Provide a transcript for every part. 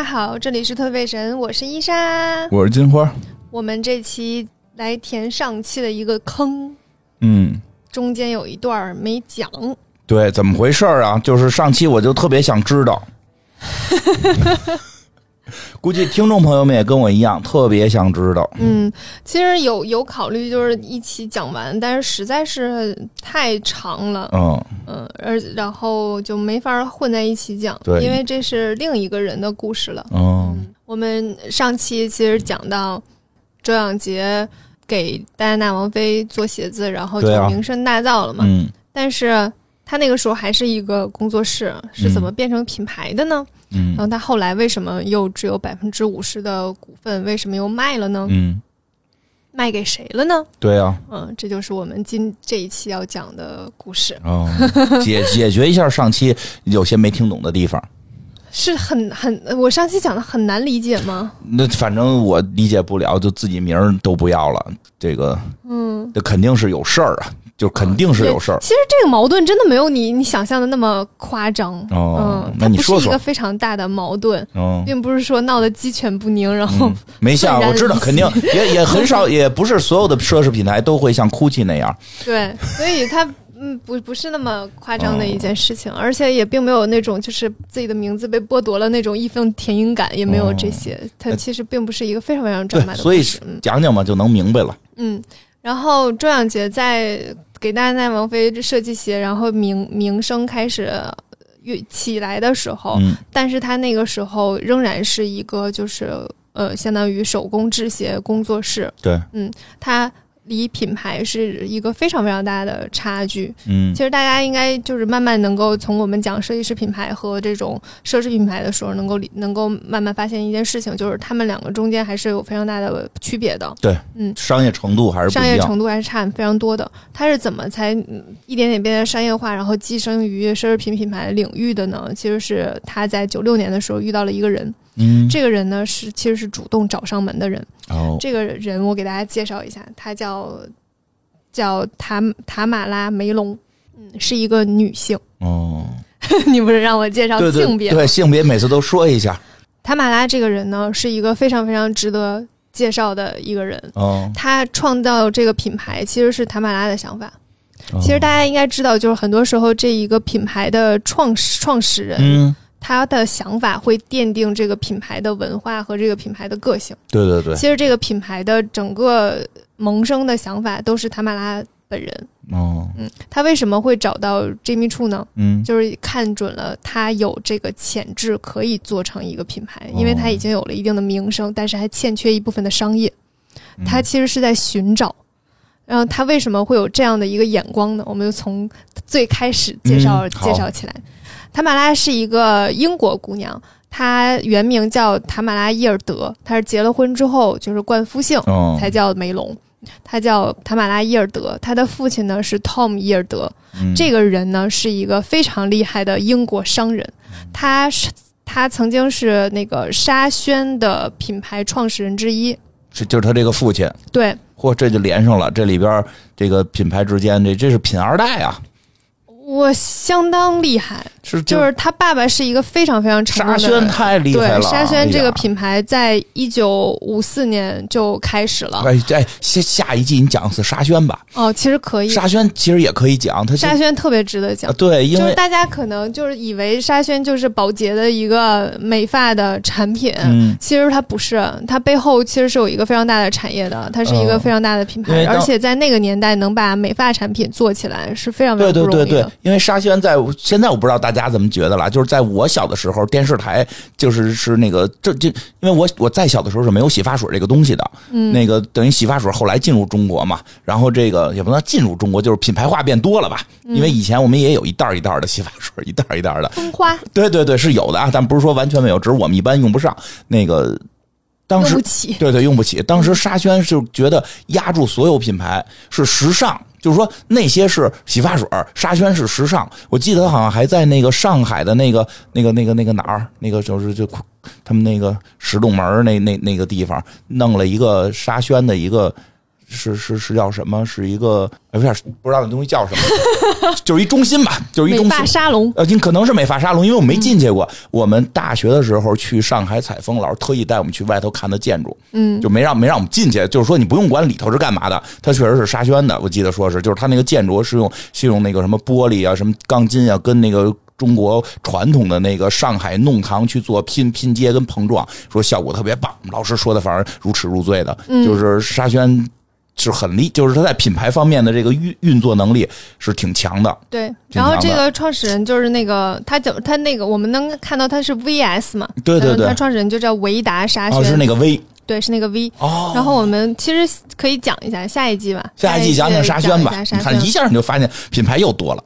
家好，这里是特费神，我是伊莎。我是金花，我们这期来填上期的一个坑，嗯，中间有一段没讲，对，怎么回事儿啊？就是上期我就特别想知道，估计听众朋友们也跟我一样，特别想知道。嗯，其实有有考虑就是一起讲完，但是实在是太长了，嗯，嗯，而然后就没法混在一起讲，对因为这是另一个人的故事了。嗯，我们上期其实讲到周扬杰给戴安娜王妃做鞋子，然后就名声大噪了嘛。嗯但是他那个时候还是一个工作室，是怎么变成品牌的呢？然嗯然后他后来为什么又只有百分之五十的股份？为什么又卖了呢？嗯，卖给谁了呢？对啊，嗯，这就是我们今这一期要讲的故事，哦，解 解决一下上期有些没听懂的地方。是很很，我上期讲的很难理解吗？那反正我理解不了，就自己名儿都不要了，这个嗯，这肯定是有事儿啊，就肯定是有事儿。其实这个矛盾真的没有你你想象的那么夸张。哦嗯，那你说说是一个非常大的矛盾，嗯并不是说闹得鸡犬不宁，然后、嗯，没像我知道，肯定也也很 少，也不是所有的奢侈品牌都会像 GUCCI 那样。对，所以它嗯不不是那么夸张的一件事情，而且也并没有那种就是自己的名字被剥夺了那种义愤填膺感，也没有这些。它其实并不是一个非常非常张对马，的所以讲讲嘛，就能明白了。嗯，然后周扬杰在给戴安娜王妃设计鞋，然后名名声开始越起来的时候，嗯。但是他那个时候仍然是一个就是呃，相当于手工制鞋工作室，对，它离品牌是一个非常非常大的差距。嗯其实大家应该就是慢慢能够从我们讲设计师品牌和这种奢侈品牌的时候，能够理能够慢慢发现一件事情，就是他们两个中间还是有非常大的区别的。对，嗯，商业程度还是不商业。程度还是差非常多的。它是怎么才嗯一点点变得商业化，然后跻身于奢侈品品牌领域的呢？其实是他在九六年的时候遇到了一个人，嗯，这个人呢是其实是主动找上门的人。哦，这个人我给大家介绍一下，他叫叫塔塔马拉梅隆，嗯，是一个女性。哦，你不是让我介绍性别吗？对，性别每次都说一下。塔马拉这个人呢，是一个非常非常值得介绍的一个人。哦，他创造这个品牌其实是塔马拉的想法。哦其实大家应该知道，就是很多时候这一个品牌的创始创始人，嗯，他的想法会奠定这个品牌的文化和这个品牌的个性。对对对，其实这个品牌的整个萌生的想法都是塔马拉本人。哦，嗯，他为什么会找到 Jimmy Choo 呢？嗯，就是看准了他有这个潜质，可以做成一个品牌，因为他已经有了一定的名声，但是还欠缺一部分的商业。嗯他其实是在寻找。然后他为什么会有这样的一个眼光呢？我们就从最开始介绍、嗯介绍起来。塔马拉是一个英国姑娘，她原名叫塔马拉伊尔德，她是结了婚之后就是冠夫姓，哦，才叫梅隆。她叫塔马拉伊尔德，她的父亲呢是 Tom 伊尔德。嗯这个人呢是一个非常厉害的英国商人，他是他曾经是那个沙宣的品牌创始人之一。是就是他这个父亲，对，嚯，这就连上了。这里边这个品牌之间，这这是品二代啊，我相当厉害，是就是他爸爸是一个非常非常成功沙的。宣太厉害对。沙宣这个品牌在一九五四年就开始了。哎哎，下下一季你讲的是沙宣吧？哦，其实可以，沙宣其实也可以讲，它沙宣特别值得讲啊，。对，因为就是大家可能就是以为沙宣就是宝洁的一个美发的产品，嗯，其实它不是，它背后其实是有一个非常大的产业的，它是一个非常大的品牌，而且在那个年代能把美发产品做起来是非常非对常不容易的。对对对，因为沙宣在现在我不知道大家怎么觉得了，就是在我小的时候，电视台就是是那个这这，因为我我再小的时候是没有洗发水这个东西的，嗯，那个等于洗发水后来进入中国嘛，然后这个也不能进入中国，就是品牌化变多了吧？嗯。因为以前我们也有一袋一袋的洗发水，一袋一袋的，风花。对对对，是有的啊，但不是说完全没有，只是我们一般用不上。那个当时对对，用不起。当时沙宣就觉得压住所有品牌是时尚，就是说那些是洗发水，沙宣是时尚。我记得好像还在那个上海的那个那个那个那个哪儿，那个就是就他们那个石洞门那那那个地方弄了一个沙宣的一个是是是叫什么？是一个哎，有点不知道那东西叫什么，就是一中心吧，就是一中心美发沙龙，呃，可能是美发沙龙，因为我没进去过。我们大学的时候去上海采风，老师特意带我们去外头看的建筑，嗯，就没让没让我们进去。就是说你不用管里头是干嘛的，它确实是沙宣的。我记得说是，就是它那个建筑是用是用那个什么玻璃啊、什么钢筋啊，跟那个中国传统的那个上海弄堂去做拼拼接跟碰撞，说效果特别棒。老师说的反而如痴如醉的，就是沙宣。是很厉，就是他在品牌方面的这个运运作能力是挺强的。对，然后这个创始人就是那个他怎他那个我们能看到他是 VS 嘛？对对对嗯他，创始人就叫维达沙哦，宣，是那个 V 对，是那个 V。哦。然后我们其实可以讲一下下一季吧，下一季讲讲沙宣吧，你看一下你就发现品牌又多了，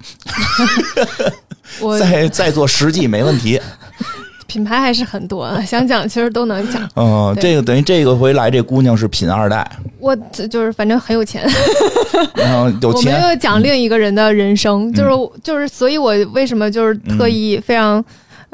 我再再做十季没问题。品牌还是很多，想讲其实都能讲。嗯，这个等于这个回来这姑娘是品二代，我这就是反正很有钱，然后有我们钱，嗯又讲另一个人的人生，就是就是，所以我为什么就是特意非常。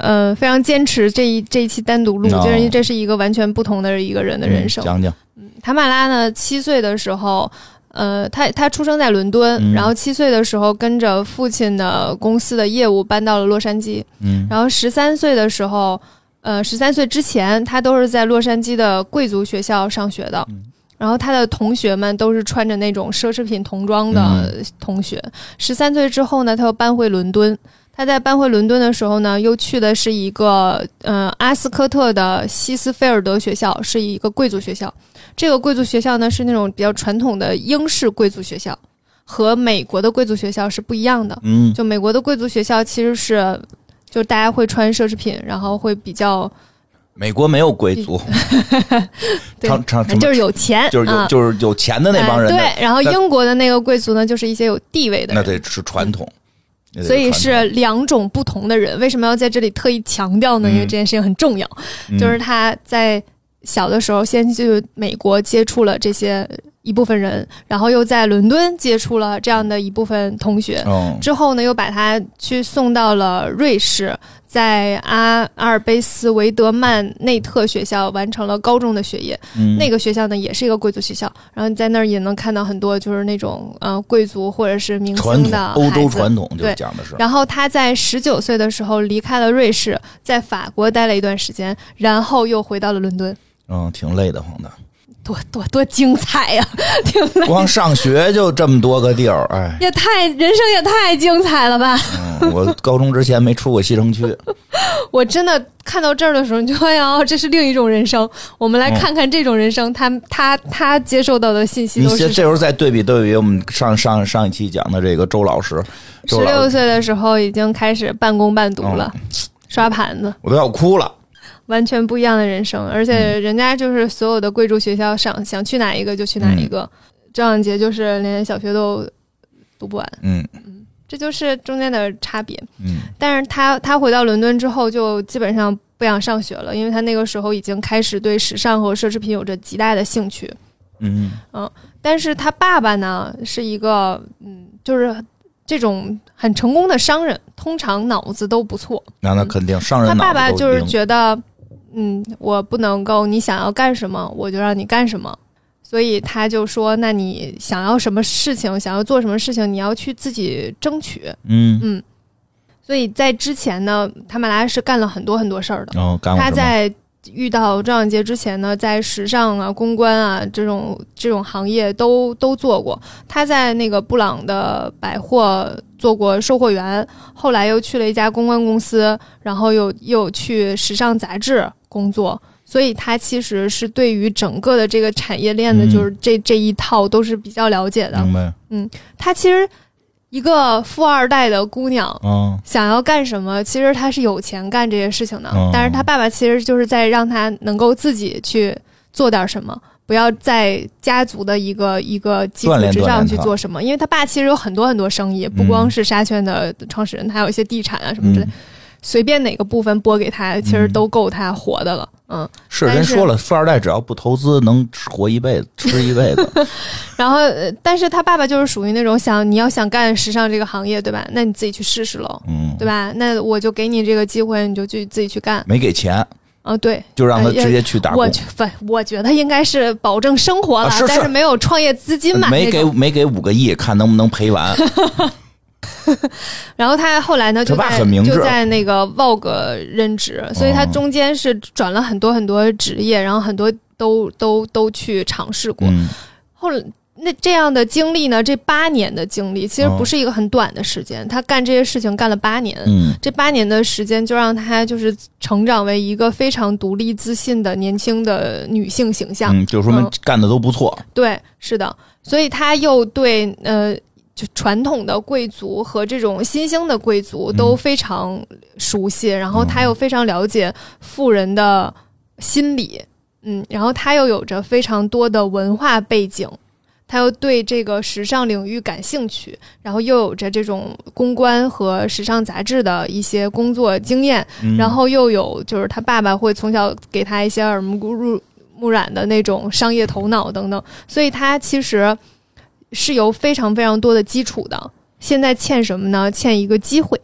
呃，非常坚持这一这一期单独录，哦。就是因为这是一个完全不同的一个人的人生。嗯。讲讲，塔马拉呢，七岁的时候，呃，他他出生在伦敦，嗯然后七岁的时候跟着父亲的公司的业务搬到了洛杉矶，嗯然后十三岁的时候，呃，十三岁之前他都是在洛杉矶的贵族学校上学的。嗯然后他的同学们都是穿着那种奢侈品童装的嗯同学。十三岁之后呢，他又搬回伦敦。他在搬回伦敦的时候呢，又去的是一个呃阿斯科特的西斯菲尔德学校，是一个贵族学校。这个贵族学校呢是那种比较传统的英式贵族学校，和美国的贵族学校是不一样的。嗯就美国的贵族学校其实是，就大家会穿奢侈品，然后会比较美国没有贵族，就是有钱，就是有啊就是有钱的那帮人对，然后英国的那个贵族呢，就是一些有地位的人，那得是传统，所以是两种不同的人。为什么要在这里特意强调呢？嗯因为这件事情很重要，统就是他在小的时候先去美国接触了这些一部分人，然后又在伦敦接触了这样的一部分同学，嗯之后呢，又把他去送到了瑞士，在阿阿尔卑斯维德曼内特学校完成了高中的学业。嗯。那个学校呢，也是一个贵族学校，然后你在那儿也能看到很多就是那种呃贵族或者是明星的欧洲传统就对讲的是，然后他在十九岁的时候离开了瑞士，在法国待了一段时间，然后又回到了伦敦。嗯，挺累的慌的，多多多精彩呀、光上学就这么多个地儿，哎，也太人生也太精彩了吧！嗯，我高中之前没出过西城区，我真的看到这儿的时候，你就发现哦，这是另一种人生。我们来看看这种人生，他他他接受到的信息你都是这这时候再对比对比我们上上上一期讲的这个周老师，周十，六岁的时候已经开始半工半读了，刷盘子，我都要哭了。完全不一样的人生。而且人家就是所有的贵族学校上，想去哪一个就去哪一个。赵永杰就是连小学都读不完，嗯这就是中间的差别。嗯但是他他回到伦敦之后，就基本上不想上学了，因为他那个时候已经开始对时尚和奢侈品有着极大的兴趣。嗯但是他爸爸呢是一个嗯，就是这种很成功的商人，通常脑子都不错。那那肯定商人他爸爸就是觉得，嗯，我不能够你想要干什么，我就让你干什么。所以他就说，那你想要什么事情，想要做什么事情，你要去自己争取。嗯嗯，所以在之前呢，塔马拉是干了很多很多事儿的。哦？他在遇到赵永杰之前呢，在时尚啊、公关啊这种这种行业都都做过。他在那个布朗的百货做过售货员，后来又去了一家公关公司，然后又又去时尚杂志工作。所以他其实是对于整个的这个产业链的，嗯就是这、这一套都是比较了解的。明白？他其实一个富二代的姑娘，嗯想要干什么，其实他是有钱干这些事情的，哦但是他爸爸其实就是在让他能够自己去做点什么，不要在家族的一个一个基础之上去做什么，因为他爸其实有很多很多生意，不光是沙宣的创始人，他还有一些地产啊什么之类，嗯，随便哪个部分拨给他，其实都够他活的了。嗯，是人说了，富二代只要不投资，能活一辈子，吃一辈子。然后，呃但是他爸爸就是属于那种想你要想干时尚这个行业，对吧？那你自己去试试喽，嗯，对吧？那我就给你这个机会，你就去自己去干。没给钱，啊，对，就让他直接去打工我，觉反我觉得应该是保证生活了，啊是是但是没有创业资金嘛，没给没给五个亿，看能不能赔完。然后他后来呢，就在就在那个 Vogue 任职，所以他哦中间是转了很多很多职业，然后很多都都都去尝试过。嗯后来那这样的经历呢，这八年的经历其实哦不是一个很短的时间，他干这些事情干了八年。嗯这八年的时间就让他就是成长为一个非常独立自信的年轻的女性形象。嗯，就说明嗯干的都不错。对，是的，所以他又对呃，就传统的贵族和这种新兴的贵族都非常熟悉，然后他又非常了解富人的心理，嗯，然后他又有着非常多的文化背景。她又对这个时尚领域感兴趣，然后又有着这种公关和时尚杂志的一些工作经验，嗯然后又有就是他爸爸会从小给他一些耳目入目染的那种商业头脑等等，所以他其实是有非常非常多的基础的。现在欠什么呢？欠一个机会。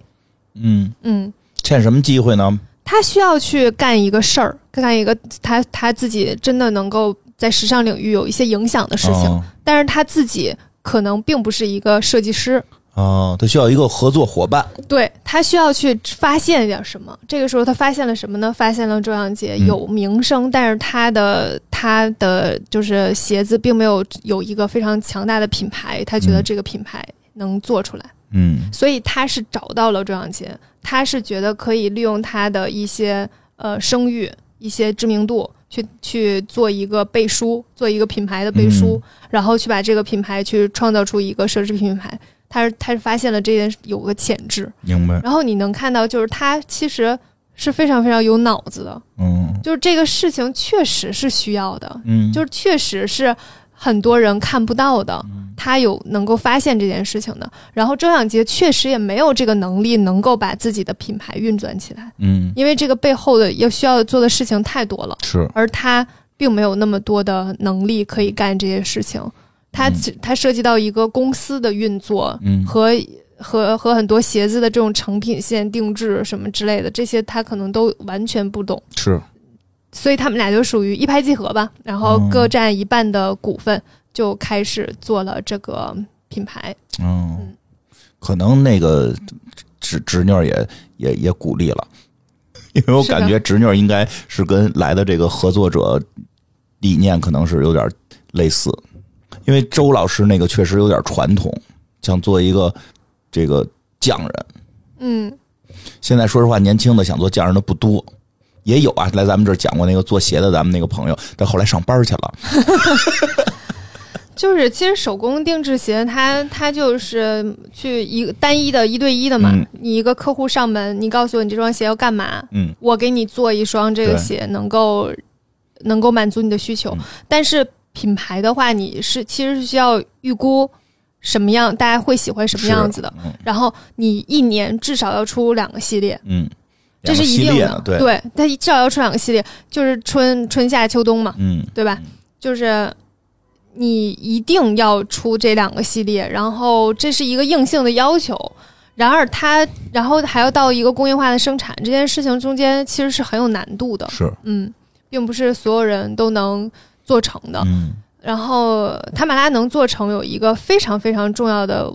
嗯，嗯，欠什么机会呢？他需要去干一个事儿，干一个他他自己真的能够在时尚领域有一些影响的事情，哦但是他自己可能并不是一个设计师，哦，他需要一个合作伙伴。对他需要去发现一点什么。这个时候他发现了什么呢？发现了周扬杰嗯有名声，但是他的他的就是鞋子并没有有一个非常强大的品牌，他觉得嗯这个品牌能做出来，嗯所以他是找到了周扬杰，他是觉得可以利用他的一些呃声誉、一些知名度。去去做一个背书，做一个品牌的背书，然后去把这个品牌去创造出一个奢侈品牌。他是他是发现了这件事有个潜质，明白。然后你能看到，就是他其实是非常非常有脑子的，嗯就是这个事情确实是需要的，嗯，就是确实是很多人看不到的，他有能够发现这件事情的。然后周扬杰确实也没有这个能力能够把自己的品牌运转起来，嗯。因为这个背后的要需要做的事情太多了，是。而他并没有那么多的能力可以干这些事情。他只他涉及到一个公司的运作，嗯。和和和很多鞋子的这种成品线定制什么之类的，这些他可能都完全不懂，是。所以他们俩就属于一拍即合吧，然后哦。各占一半的股份，就开始做了这个品牌。嗯嗯，可能那个侄侄女儿也也也鼓励了，因为我感觉侄女儿应该是跟来的这个合作者理念可能是有点类似，因为周老师那个确实有点传统，想做一个这个匠人。嗯，现在说实话，年轻的想做匠人的不多，也有啊，来咱们这儿讲过那个做鞋的，咱们那个朋友，但后来上班去了。就是其实手工定制鞋，它它就是去一个单一的一对一的嘛。嗯你一个客户上门，你告诉我你这双鞋要干嘛，嗯我给你做一双这个鞋，能够能够满足你的需求。嗯但是品牌的话，你是其实是需要预估什么样，大家会喜欢什么样子的。嗯然后你一年至少要出两个系列，嗯，这是一定的。对，对，它至少要出两个系列，就是春春夏秋冬嘛，嗯对吧？就是你一定要出这两个系列，然后这是一个硬性的要求。然而它，然后还要到一个工业化的生产，这件事情中间其实是很有难度的，是，嗯，并不是所有人都能做成的。嗯然后塔马拉能做成有一个非常非常重要的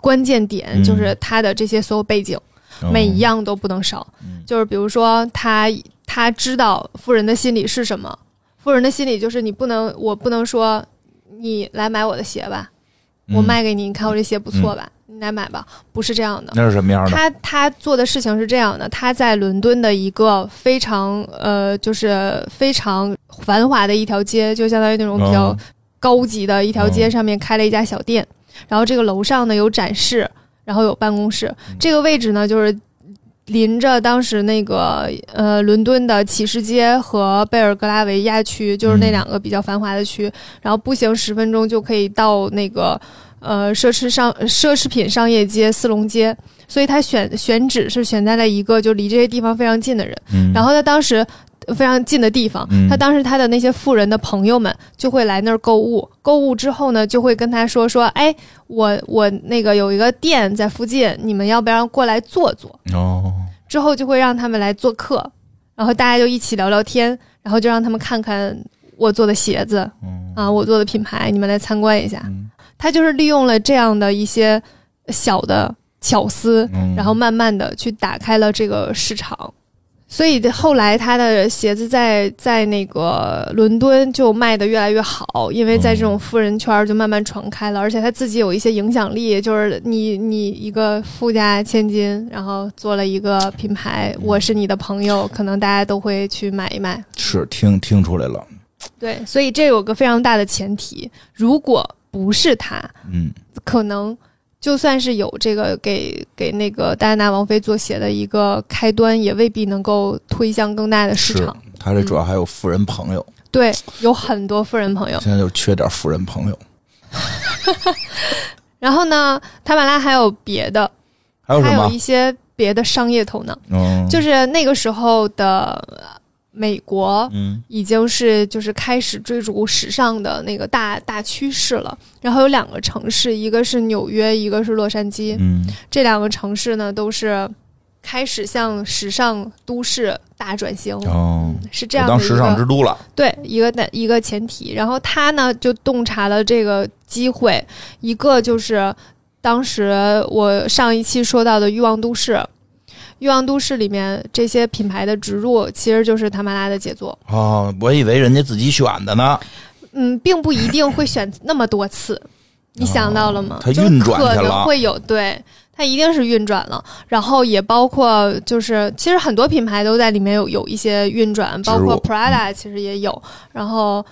关键点，嗯就是它的这些所有背景。哦每一样都不能少。嗯就是比如说他他知道富人的心理是什么，富人的心理就是你不能，我不能说你来买我的鞋吧，我嗯卖给你，你看我这鞋不错吧，你来买吧，不是这样的。那是什么样的？他他做的事情是这样的，他在伦敦的一个非常呃，就是非常繁华的一条街，就相当于那种比较哦。高级的一条街哦。上面开了一家小店，然后这个楼上呢有展示，然后有办公室，嗯。这个位置呢就是临着当时那个呃伦敦的骑士街和贝尔格拉维亚区，就是那嗯两个比较繁华的区，然后步行十分钟就可以到那个呃奢侈商奢侈品商业街四龙街，所以他选选址是选在了一个就离这些地方非常近的人。嗯，然后他当时非常近的地方，嗯他当时他的那些富人的朋友们就会来那儿购物，购物之后呢，就会跟他说说，哎，我我那个有一个店在附近，你们要不要过来坐坐？哦，之后就会让他们来做客。然后大家就一起聊聊天，然后就让他们看看我做的鞋子，啊，我做的品牌，你们来参观一下。他就是利用了这样的一些小的巧思，然后慢慢的去打开了这个市场。所以后来他的鞋子在在那个伦敦就卖的越来越好，因为在这种富人圈就慢慢传开了，而且他自己有一些影响力，就是你你一个富家千金，然后做了一个品牌，我是你的朋友，可能大家都会去买一买。是听听出来了，对，所以这有个非常大的前提，如果不是他，嗯，可能。就算是有这个给给那个戴安娜王妃做鞋的一个开端，也未必能够推向更大的市场。他这主要还有富人朋友，对，有很多富人朋友。现在就缺点富人朋友。然后呢，塔马拉还有别的，还有还有一些别的商业头脑，嗯，就是那个时候的。美国已经是就是开始追逐时尚的那个大大趋势了。然后有两个城市，一个是纽约，一个是洛杉矶。嗯，这两个城市呢，都是开始向时尚都市大转型。哦，是这样的当时尚之都了。对，一个的一个前提。然后他呢，就洞察了这个机会。一个就是当时我上一期说到的欲望都市。欲望都市里面这些品牌的植入，其实就是塔马拉的杰作哦。我以为人家自己选的呢。嗯，并不一定会选那么多次。你想到了吗？它运转可能会有，对，它一定是运转了。然后也包括，就是其实很多品牌都在里面有有一些运转，包括 Prada 其实也有。然后。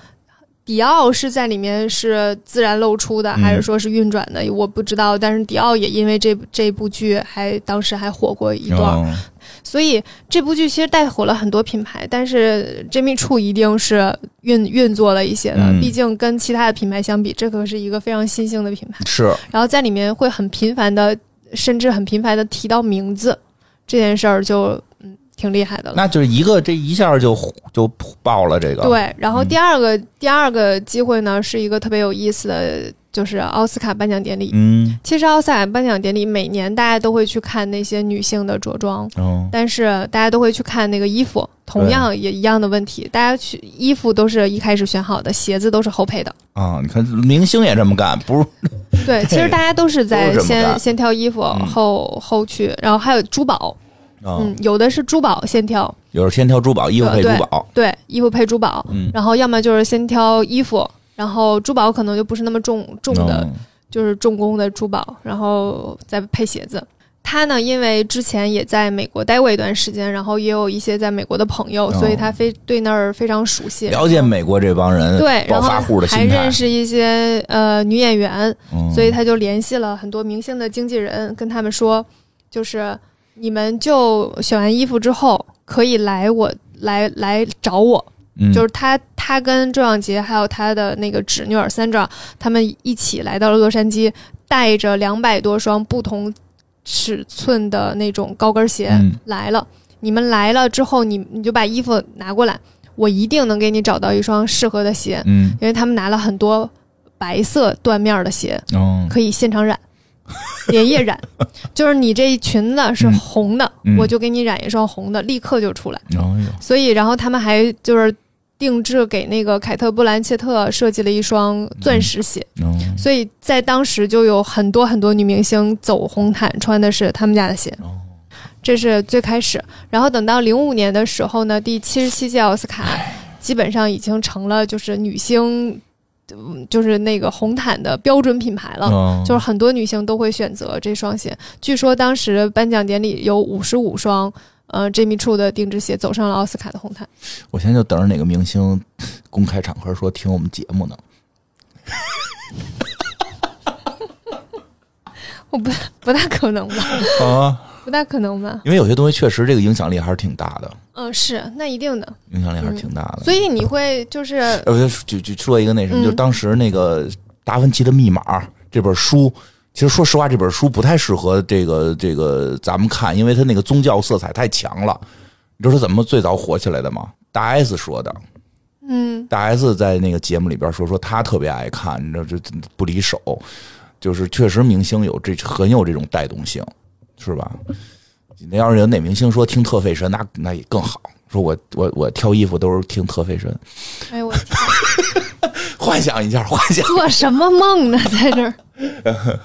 迪奥是在里面是自然露出的，还是说是运转的？我不知道。但是迪奥也因为这这部剧还当时还火过一段，所以这部剧其实带火了很多品牌。但是 Jimmy Choo 一定是运运作了一些的，毕竟跟其他的品牌相比，这可是一个非常新兴的品牌。是。然后在里面会很频繁的，甚至很频繁的提到名字这件事儿，就嗯。挺厉害的了，那就是一个这一下就就爆了这个。对，然后第二个第二个机会呢，是一个特别有意思的，就是奥斯卡颁奖典礼。嗯，其实奥斯卡颁奖典礼每年大家都会去看那些女性的着装，但是大家都会去看那个衣服，同样也一样的问题，大家去衣服都是一开始选好的，鞋子都是后配的。啊，你看明星也这么干，不是？对，其实大家都是在先先挑衣服，后后去，然后还有珠宝。嗯，有的是珠宝先挑，有的先挑珠宝，衣服配珠宝，对，衣服配珠宝，嗯，然后要么就是先挑衣服，然后珠宝可能就不是那么重重的，就是重工的珠宝，然后再配鞋子。他呢，因为之前也在美国待过一段时间，然后也有一些在美国的朋友，所以他非对那儿非常熟悉，了解美国这帮人，对，然后还认识一些呃女演员，所以他就联系了很多明星的经纪人，跟他们说，就是。你们就选完衣服之后，可以来我来来找我，就是他他跟周仰杰还有他的那个侄女儿三壮，他们一起来到了洛杉矶，带着两百多双不同尺寸的那种高跟鞋来了。你们来了之后，你你就把衣服拿过来，我一定能给你找到一双适合的鞋。嗯，因为他们拿了很多白色缎面的鞋，可以现场染。连夜染，就是你这裙子是红的，我就给你染一双红的，立刻就出来。所以，然后他们还就是定制给那个凯特·布兰切特设计了一双钻石鞋。所以在当时就有很多很多女明星走红毯穿的是他们家的鞋。这是最开始。然后等到零五年的时候呢，第七十七届奥斯卡基本上已经成了就是女星。就是那个红毯的标准品牌了，就是很多女性都会选择这双鞋。据说当时颁奖典礼有五十五双，呃，Jimmy Choo 的定制鞋走上了奥斯卡的红毯。我现在就等着哪个明星公开场合说听我们节目呢。我不不大可能吧？啊。不大可能吧？因为有些东西确实这个影响力还是挺大的。嗯，是那一定的影响力还是挺大的。所以你会就是呃，就就说一个那什么，就当时那个《达芬奇的密码》这本书，其实说实话，这本书不太适合这个这个咱们看，因为它那个宗教色彩太强了。你知道它怎么最早火起来的吗？大 S 说的。嗯，大 S 在那个节目里边说说他特别爱看，你知道这不离手，就是确实明星有这很有这种带动性。是吧？那要是有哪明星说听特费神，那那也更好。说我我我挑衣服都是听特费神，哎呦我天，幻想一下，幻想做什么梦呢？在这儿，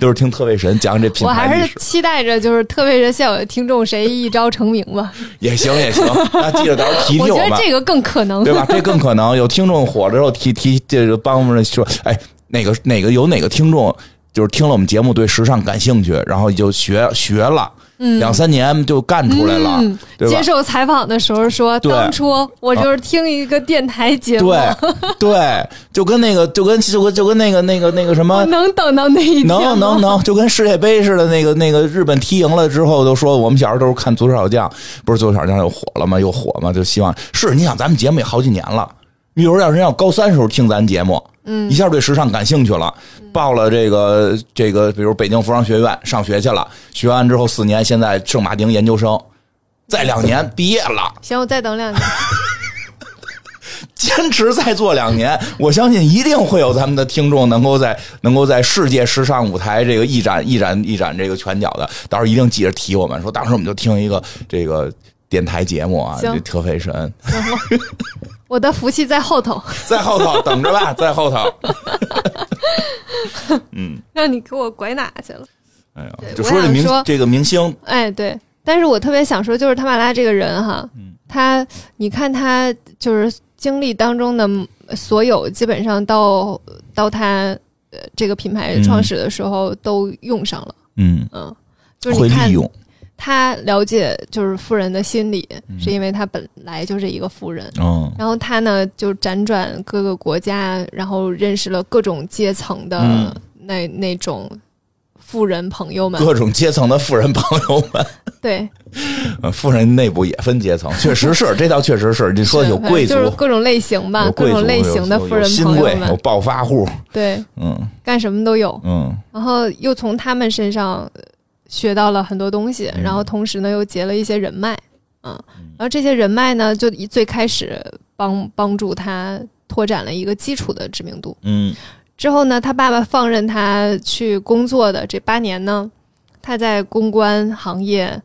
都是听特费神讲这品牌我还是期待着，就是特费神现有的听众谁一朝成名吧。也行也行，那记着到时候提提我觉我觉，得这个更可能。对吧？这更可能有听众火了之后提提这个帮我们说，哎，哪个哪个有哪个听众就是听了我们节目对时尚感兴趣，然后就学学了，两三年就干出来了，嗯，接？受采访的时候说，当初我就是听一个电台节目，对对，就跟那个就跟就跟就跟那个那个那个什么能等到那一天能能能，就跟世界杯似的，那个那个日本踢赢了之后，都说我们小时候都是看足球小将，不是足球小将又火了吗？又火吗？就希望是你想咱们节目也好几年了，比如要人要高三时候听咱节目，嗯，一下对时尚感兴趣了，报了这个这个，比如北京服装学院上学去了，学完之后四年，现在圣马丁研究生，再两年毕业了。行，我再等两年。坚持再做两年，我相信一定会有咱们的听众能够在能够在世界时尚舞台这个一展一展一展这个拳脚的，到时候一定记着提我们，说当时我们就听一个这个电台节目啊，行。这特费神，我的福气在后头，在后头等着吧，在后头。嗯。让你给我拐哪去了？哎呀对，就说这明这个明星，哎，对，但是我特别想说，就是塔马拉这个人哈，嗯。他，你看他就是经历当中的所有，基本上到到他呃这个品牌创始的时候都用上了，嗯，嗯，就是你看会利用，他了解就是富人的心理，是因为他本来就是一个富人。嗯然后他呢，就辗转各个国家，然后认识了各种阶层的嗯。那、那种富人朋友们。各种阶层的富人朋友们，对，呃富人内部也分阶层，确实是，这倒确实是，你说是有贵族就是。各种类型吧，各种类型的有富人有新贵，有朋友们，暴发户，对，嗯。干什么都有。嗯。然后又从他们身上呃学到了很多东西，嗯。然后同时呢又结了一些人脉，嗯，然后这些人脉呢就以最开始帮帮助他拓展了一个基础的知名度。嗯。之后呢，他爸爸放任他去工作的这八年呢，他在公关行业、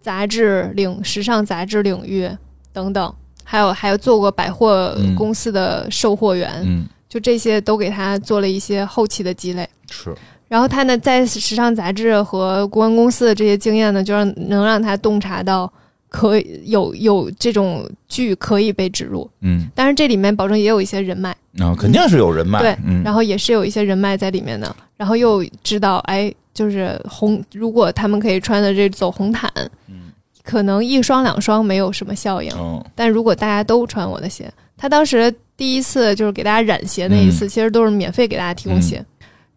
杂志领、时尚杂志领域等等，还有还有做过百货嗯公司的售货员，嗯，就这些都给他做了一些后期的积累。是，然后他呢，在时尚杂志和公关公司的这些经验呢，就让能让他洞察到可以有有这种剧可以被植入，嗯，但是这里面保证也有一些人脉。啊，肯定是有人脉，对嗯，然后也是有一些人脉在里面的，然后又知道，哎，就是红，如果他们可以穿的这走红毯，嗯。可能一双两双没有什么效应，嗯但如果大家都穿我的鞋，他当时第一次就是给大家染鞋那一次，其实都是免费给大家提供鞋，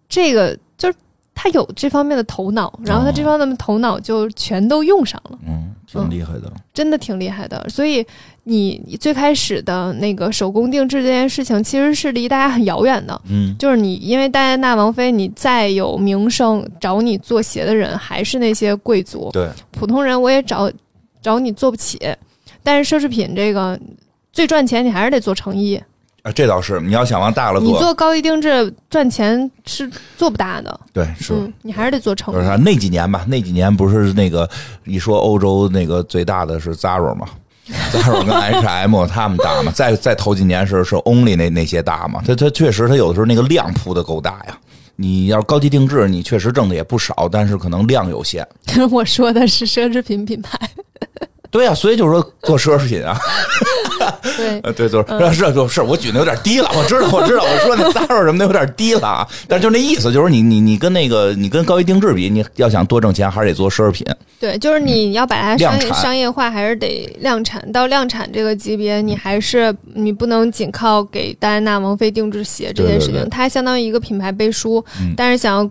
这个就是他有这方面的头脑，然后他这方面的头脑就全都用上了。嗯，挺厉害的，真的挺厉害的。所以你你最开始的那个手工定制这件事情，其实是离大家很遥远的。嗯就是你，因为戴安娜王妃，你再有名声，找你做鞋的人还是那些贵族，对，普通人我也找找你做不起。但是奢侈品这个最赚钱，你还是得做成衣。啊，这倒是，你要想往大了做，你做高级定制赚钱是做不大的，对，是。嗯，你还是得做成衣。就是那几年吧，那几年不是那个一说欧洲那个最大的是 Zara 嘛，Zara 跟 H&M 他们大嘛，再再头几年是是 Only 那那些大嘛，它它确实它有的时候那个量铺的够大呀。你要高级定制，你确实挣的也不少，但是可能量有限。我说的是奢侈品品牌，对啊、所以就是说做奢侈品啊，对，呃，对，就是是就是我举的有点低了，我知道，我知道，我说那 Zara 什么的有点低了啊，但是就那意思，就是你你你跟那个你跟高级定制比，你要想多挣钱，还是得做奢侈品。对，就是你要把它商业商业化，还是得量产。到量产这个级别，你还是你不能仅靠给戴安娜王妃定制鞋这件事情，对对对。它相当于一个品牌背书，嗯。但是想要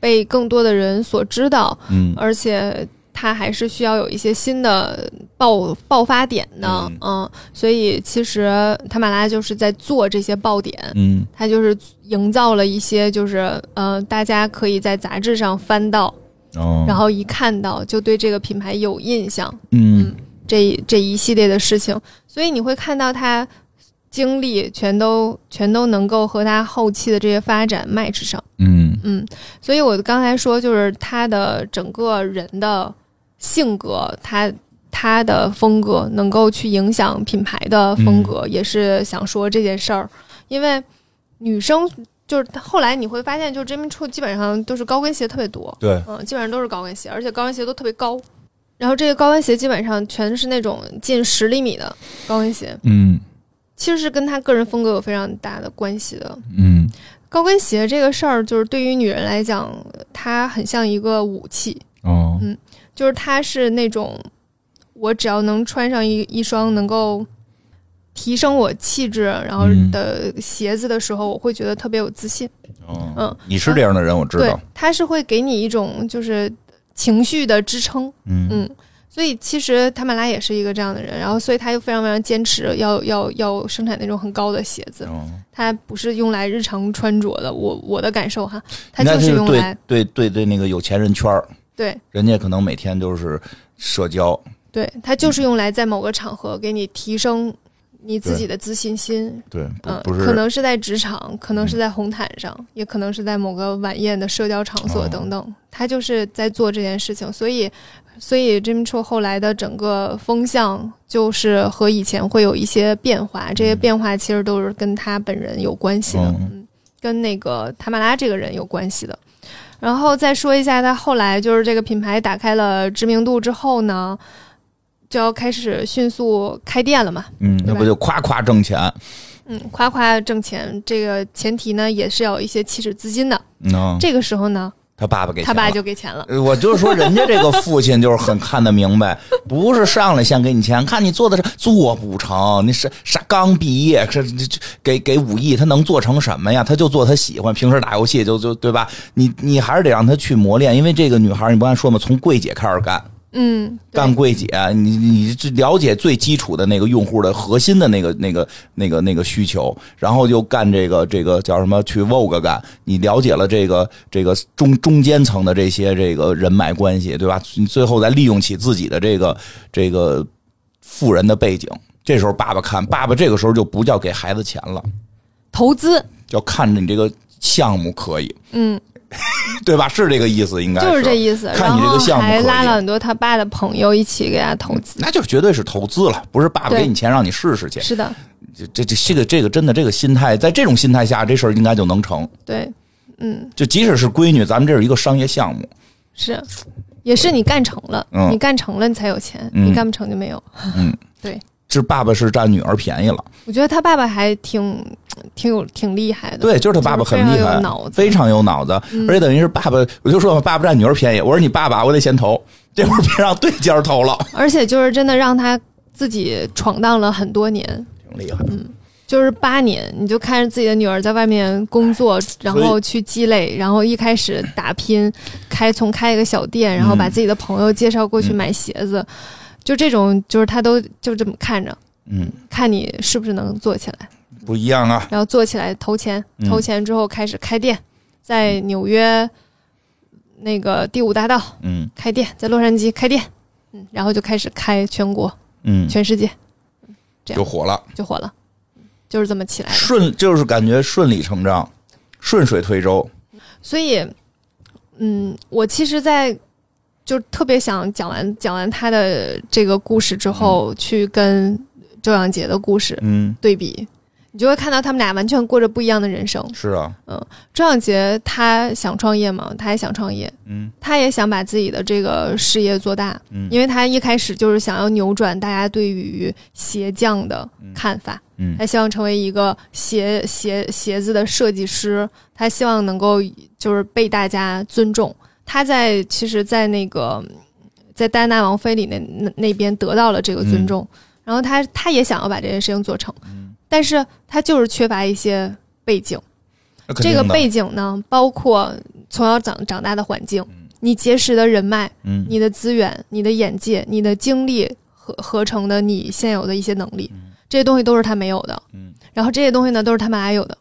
被更多的人所知道，嗯。而且它还是需要有一些新的爆爆发点的，嗯。所以其实塔马拉就是在做这些爆点，嗯。它就是营造了一些就是呃，大家可以在杂志上翻到。哦，然后一看到就对这个品牌有印象，嗯。这这一系列的事情，所以你会看到他经历全都全都能够和他后期的这些发展 match 上，嗯。嗯，所以我刚才说就是他的整个人的性格，他他的风格能够去影响品牌的风格，也是想说这件事儿。因为女生就是后来你会发现，就是 Jimmy Choo 基本上都是高跟鞋特别多，对，嗯，基本上都是高跟鞋，而且高跟鞋都特别高。然后这个高跟鞋基本上全是那种近十厘米的高跟鞋，嗯。其实是跟他个人风格有非常大的关系的。嗯。高跟鞋这个事儿，就是对于女人来讲，它很像一个武器，哦就是它是那种我只要能穿上一一双能够提升我气质然后嗯的鞋子的时候，我会觉得特别有自信。哦，嗯，你是这样的人，我知对道，，它是会给你一种就是情绪的支撑。嗯嗯，所以其实塔马拉也是一个这样的人，然后所以他又非常非常坚持要要要生产那种很高的鞋子，哦，它不是用来日常穿着的。我我的感受哈，他就是用对来对对对那个有钱人圈儿，对人家可能每天都是社交，对，他就是用来在某个场合给你提升你自己的自信心。对，不嗯，可能是在职场，可能是在红毯上，也可能是在某个晚宴的社交场所哦等等。他就是在做这件事情，所以，所以 Jimmy Choo 后来的整个风向就是和以前会有一些变化，这些变化其实都是跟他本人有关系的，嗯嗯，跟那个塔马拉这个人有关系的。然后再说一下，他后来就是这个品牌打开了知名度之后呢，就要开始迅速开店了嘛，嗯，那不就夸夸挣钱，嗯，夸夸挣钱，这个前提呢也是要有一些起始资金的。嗯，这个时候呢，他爸爸给他爸钱了就给钱了。呃我就是说，人家这个父亲就是很看得明白，不是上来先给你钱，看你做的是做不成，你是啥刚毕业，这这这给给五亿，他能做成什么呀？他就做他喜欢，平时打游戏就就对吧？你你还是得让他去磨练，因为这个女孩你不刚才说吗？从柜姐开始干，嗯，干柜姐，你你这了解最基础的那个用户的核心的那个那个那个那个需求，然后就干这个这个叫什么去 Vogue 干，你了解了这个这个中中间层的这些这个人脉关系，对吧？你最后再利用起自己的这个这个富人的背景，这时候爸爸看，爸爸这个时候就不叫给孩子钱了，投资，叫看着你这个项目可以，嗯，对吧？是这个意思，应该就是这意思。看你这个项目还拉了很多他爸的朋友一起给他投资。那就绝对是投资了，不是爸爸给你钱让你试试去。是的，这这这这个这个真的这个心态，在这种心态下，这事儿应该就能成。对，嗯，就即使是闺女，咱们这是一个商业项目，是，也是你干成了，嗯你干成了你才有钱，嗯你干不成就没有。是爸爸是占女儿便宜了。我觉得他爸爸还挺挺有挺厉害的。对，就是他爸爸很厉非常害有脑，子非常有脑子，嗯而且等于是爸爸，我就说，爸爸占女儿便宜。我说你爸爸，我得先投，这会儿别让对家投了，而且就是真的让他自己闯荡了很多年，挺厉害。嗯就是八年，你就看着自己的女儿在外面工作，然后去积累，然后一开始打拼，开从开一个小店，然后把自己的朋友介绍过去嗯买鞋子，就这种，就是他都就这么看着，嗯，看你是不是能做起来，不一样啊。然后做起来投钱，嗯。投钱之后开始开店，在纽约那个第五大道嗯。开店，在洛杉矶开店，嗯，然后就开始开全国、嗯，全世界，这样。就火了，就火了，就是这么起来的。顺就是感觉顺理成章，顺水推舟。所以，嗯，我其实，在就特别想讲完讲完他的这个故事之后，去跟周扬杰的故事嗯，对比，你就会看到他们俩完全过着不一样的人生。是啊，嗯周扬杰他想创业嘛，他也想创业，嗯。他也想把自己的这个事业做大，嗯。因为他一开始就是想要扭转大家对于鞋匠的看法，嗯。他希望成为一个鞋鞋鞋子的设计师，他希望能够就是被大家尊重。他在其实，在那个在戴安娜王妃里那那那边得到了这个尊重，然后他他也想要把这件事情做成，但是他就是缺乏一些背景。这个背景呢，包括从小长长大的环境，你结识的人脉、嗯你的资源、你的眼界、你的经历合合成的你现有的一些能力，这些东西都是他没有的。嗯然后这些东西呢，都是他们俩有的。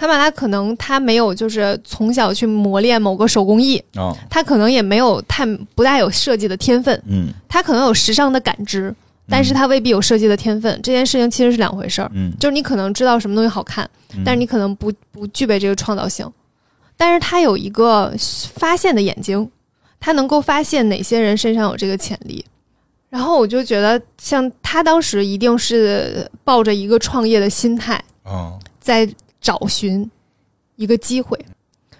他马拉可能他没有就是从小去磨练某个手工艺，啊他可能也没有太不大有设计的天分，嗯。他可能有时尚的感知，但是他未必有设计的天分。这件事情其实是两回事儿。嗯。就是你可能知道什么东西好看，但是你可能不不具备这个创造性。但是他有一个发现的眼睛，他能够发现哪些人身上有这个潜力，然后我就觉得，像他当时一定是抱着一个创业的心态，嗯在找寻一个机会。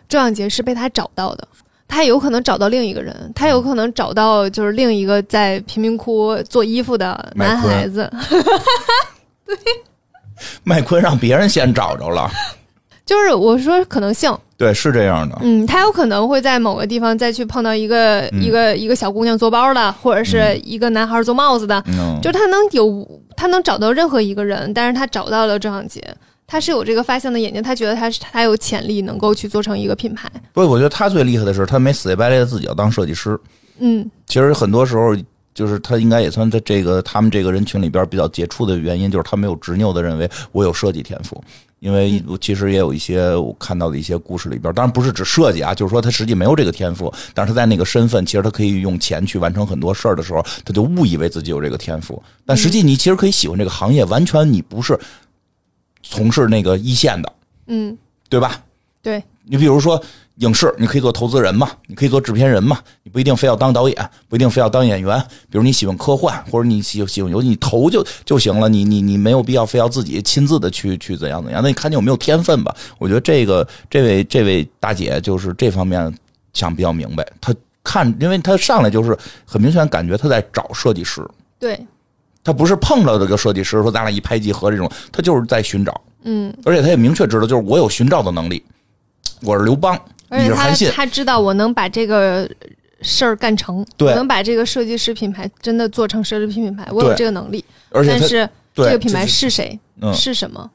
周扬杰是被他找到的，他有可能找到另一个人，他有可能找到就是另一个在贫民窟做衣服的男孩子，对 麦昆让别人先找着了，就是我说可能性，对，是这样的。嗯，他有可能会在某个地方再去碰到一个、嗯。一个一个小姑娘做包的，或者是一个男孩做帽子的，嗯，就他能有他能找到任何一个人，但是他找到了周扬杰，他是有这个发现的眼睛，他觉得他是他有潜力能够去做成一个品牌。不，我觉得他最厉害的是他没死乞白赖的自己要当设计师。嗯其实很多时候，就是他应该也算在这个他们这个人群里边比较杰出的原因，就是他没有执拗的认为我有设计天赋。因为我其实也有一些我看到的一些故事里边，当然不是指设计啊，就是说他实际没有这个天赋，但是他在那个身份，其实他可以用钱去完成很多事儿的时候，他就误以为自己有这个天赋。但实际你其实可以喜欢这个行业，完全你不是从事那个一线的，嗯，对吧？对，你比如说影视，你可以做投资人嘛，你可以做制片人嘛，你不一定非要当导演，不一定非要当演员。比如你喜欢科幻，或者你喜喜欢游戏，你投就就行了。你你你没有必要非要自己亲自的去去怎样怎样。那你看你有没有天分吧？我觉得这个这位这位大姐就是这方面想比较明白。她看，因为她上来就是很明显感觉她在找设计师，对，她不是碰着这个设计师说咱俩一拍即合这种，他就是在寻找。嗯，而且他也明确知道，就是我有寻找的能力。我是刘邦，而且他你是韩信，他知道我能把这个事儿干成，对我能把这个设计师品牌真的做成奢侈品品牌，我有这个能力。而且但是这个品牌是是谁，嗯，是什么？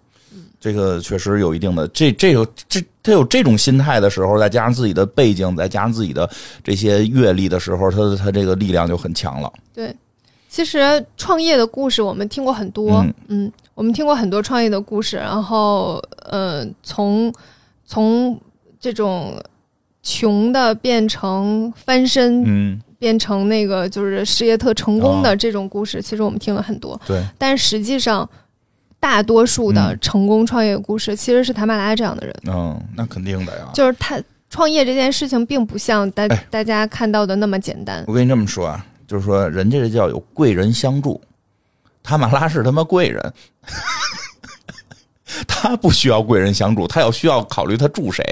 这个确实有一定的这这有这他有这种心态的时候，再加上自己的背景，再加上自己的这些阅历的时候，他他这个力量就很强了。对，其实创业的故事我们听过很多，嗯。嗯我们听过很多创业的故事，然后呃，从从这种穷的变成翻身，嗯，变成那个就是事业特成功哦。的这种故事，其实我们听了很多，对，但实际上。大多数的嗯。成功创业故事其实是塔马拉这样的人，嗯，那肯定的呀。就是他创业这件事情并不像大哎。大家看到的那么简单。我跟你这么说啊，就是说人家这叫有贵人相助，塔马拉是他妈贵人，他不需要贵人相助，他要需要考虑他助谁。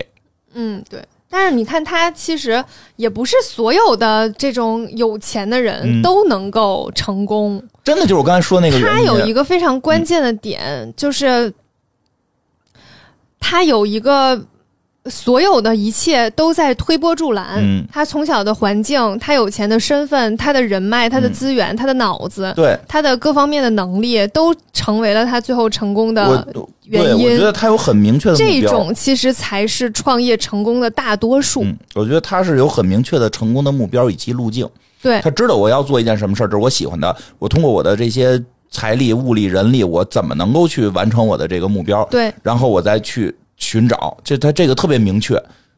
嗯，对。但是你看，他其实也不是所有的这种有钱的人嗯都能够成功。真的就是我刚才说那个人，他有一个非常关键的点，就是他有一个所有的一切都在推波助澜。嗯他从小的环境，他有钱的身份，他的人脉，他的资源，他的脑子，对他的各方面的能力，都成为了他最后成功的原因，我觉得他有很明确的。这种其实才是创业成功的大多数。嗯，我觉得他是有很明确的成功的目标以及路径。对他知道我要做一件什么事儿，这是我喜欢的。我通过我的这些财力、物力、人力，我怎么能够去完成我的这个目标？对，然后我再去寻找，这他这个特别明确，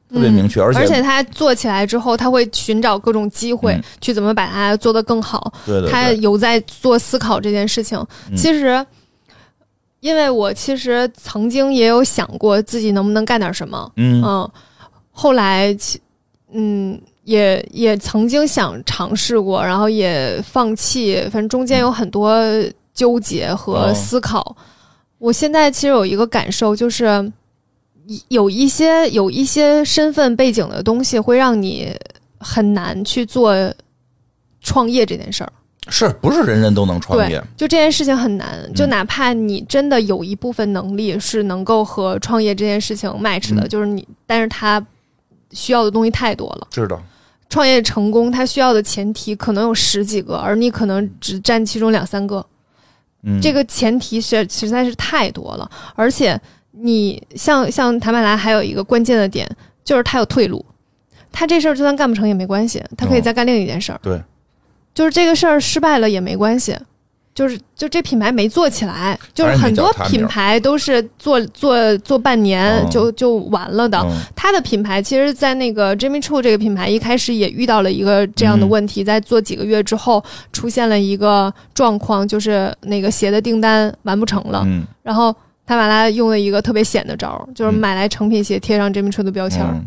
特别明确，而且嗯而且他做起来之后，他会寻找各种机会、嗯去怎么把它做得更好。对对他，有在做思考这件事情。嗯其实，因为我其实曾经也有想过自己能不能干点什么，嗯嗯，后来其嗯。也也曾经想尝试过，然后也放弃，反正中间有很多纠结和哦思考。我现在其实有一个感受，就是一有一些有一些身份背景的东西，会让你很难去做创业这件事儿。是不是人人都能创业？就这件事情很难，嗯就哪怕你真的有一部分能力是能够和创业这件事情 match 的，嗯就是你，但是他需要的东西太多了。知道，创业成功，它需要的前提可能有十几个，而你可能只占其中两三个。嗯，这个前提是实在是太多了，而且你像像谭麦来还有一个关键的点，就是他有退路，他这事儿就算干不成也没关系，他可以再干另一件事儿、哦对，就是这个事儿失败了也没关系。就是就这品牌没做起来，就是很多品牌都是做做做半年嗯就就完了的。嗯他的品牌其实，在那个 Jimmy Choo 这个品牌一开始也遇到了一个这样的问题，在做几个月之后出现了一个状况，就是那个鞋的订单完不成了。嗯，然后塔马拉用了一个特别险的招儿，就是买来成品鞋贴上 Jimmy Choo 的标签儿，嗯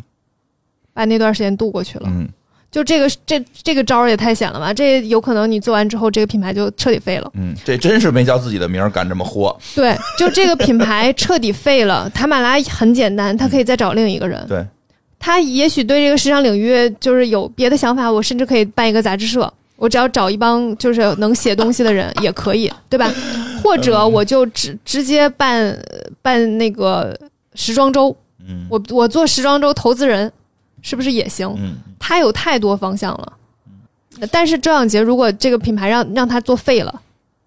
把那段时间度过去了。嗯就这个这这个招儿也太险了吧！这有可能你做完之后，这个品牌就彻底废了。嗯，这真是没叫自己的名儿敢这么豁。对，就这个品牌彻底废了。塔马拉很简单，他可以再找另一个人。对，他也许对这个时尚领域就是有别的想法，我甚至可以办一个杂志社，我只要找一帮就是能写东西的人也可以，对吧？或者我就直直接办办那个时装周，嗯我我做时装周投资人，是不是也行？嗯，他有太多方向了。但是周扬杰如果这个品牌让让他做废了，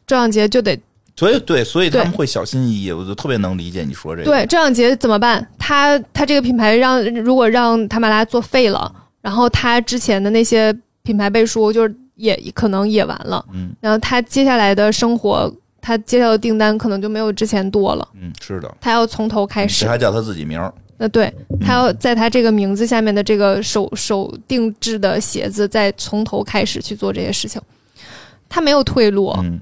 周扬杰就得所以对，所以他们会小心翼翼，我就特别能理解你说这个。对周扬杰怎么办？他他这个品牌让如果让塔马拉做废了，然后他之前的那些品牌背书就是也可能也完了，嗯然后他接下来的生活，他接到的订单可能就没有之前多了，嗯，是的，他要从头开始这。还叫他自己名儿。那对他要在他这个名字下面的这个手手定制的鞋子，再从头开始去做这些事情，他没有退路，嗯，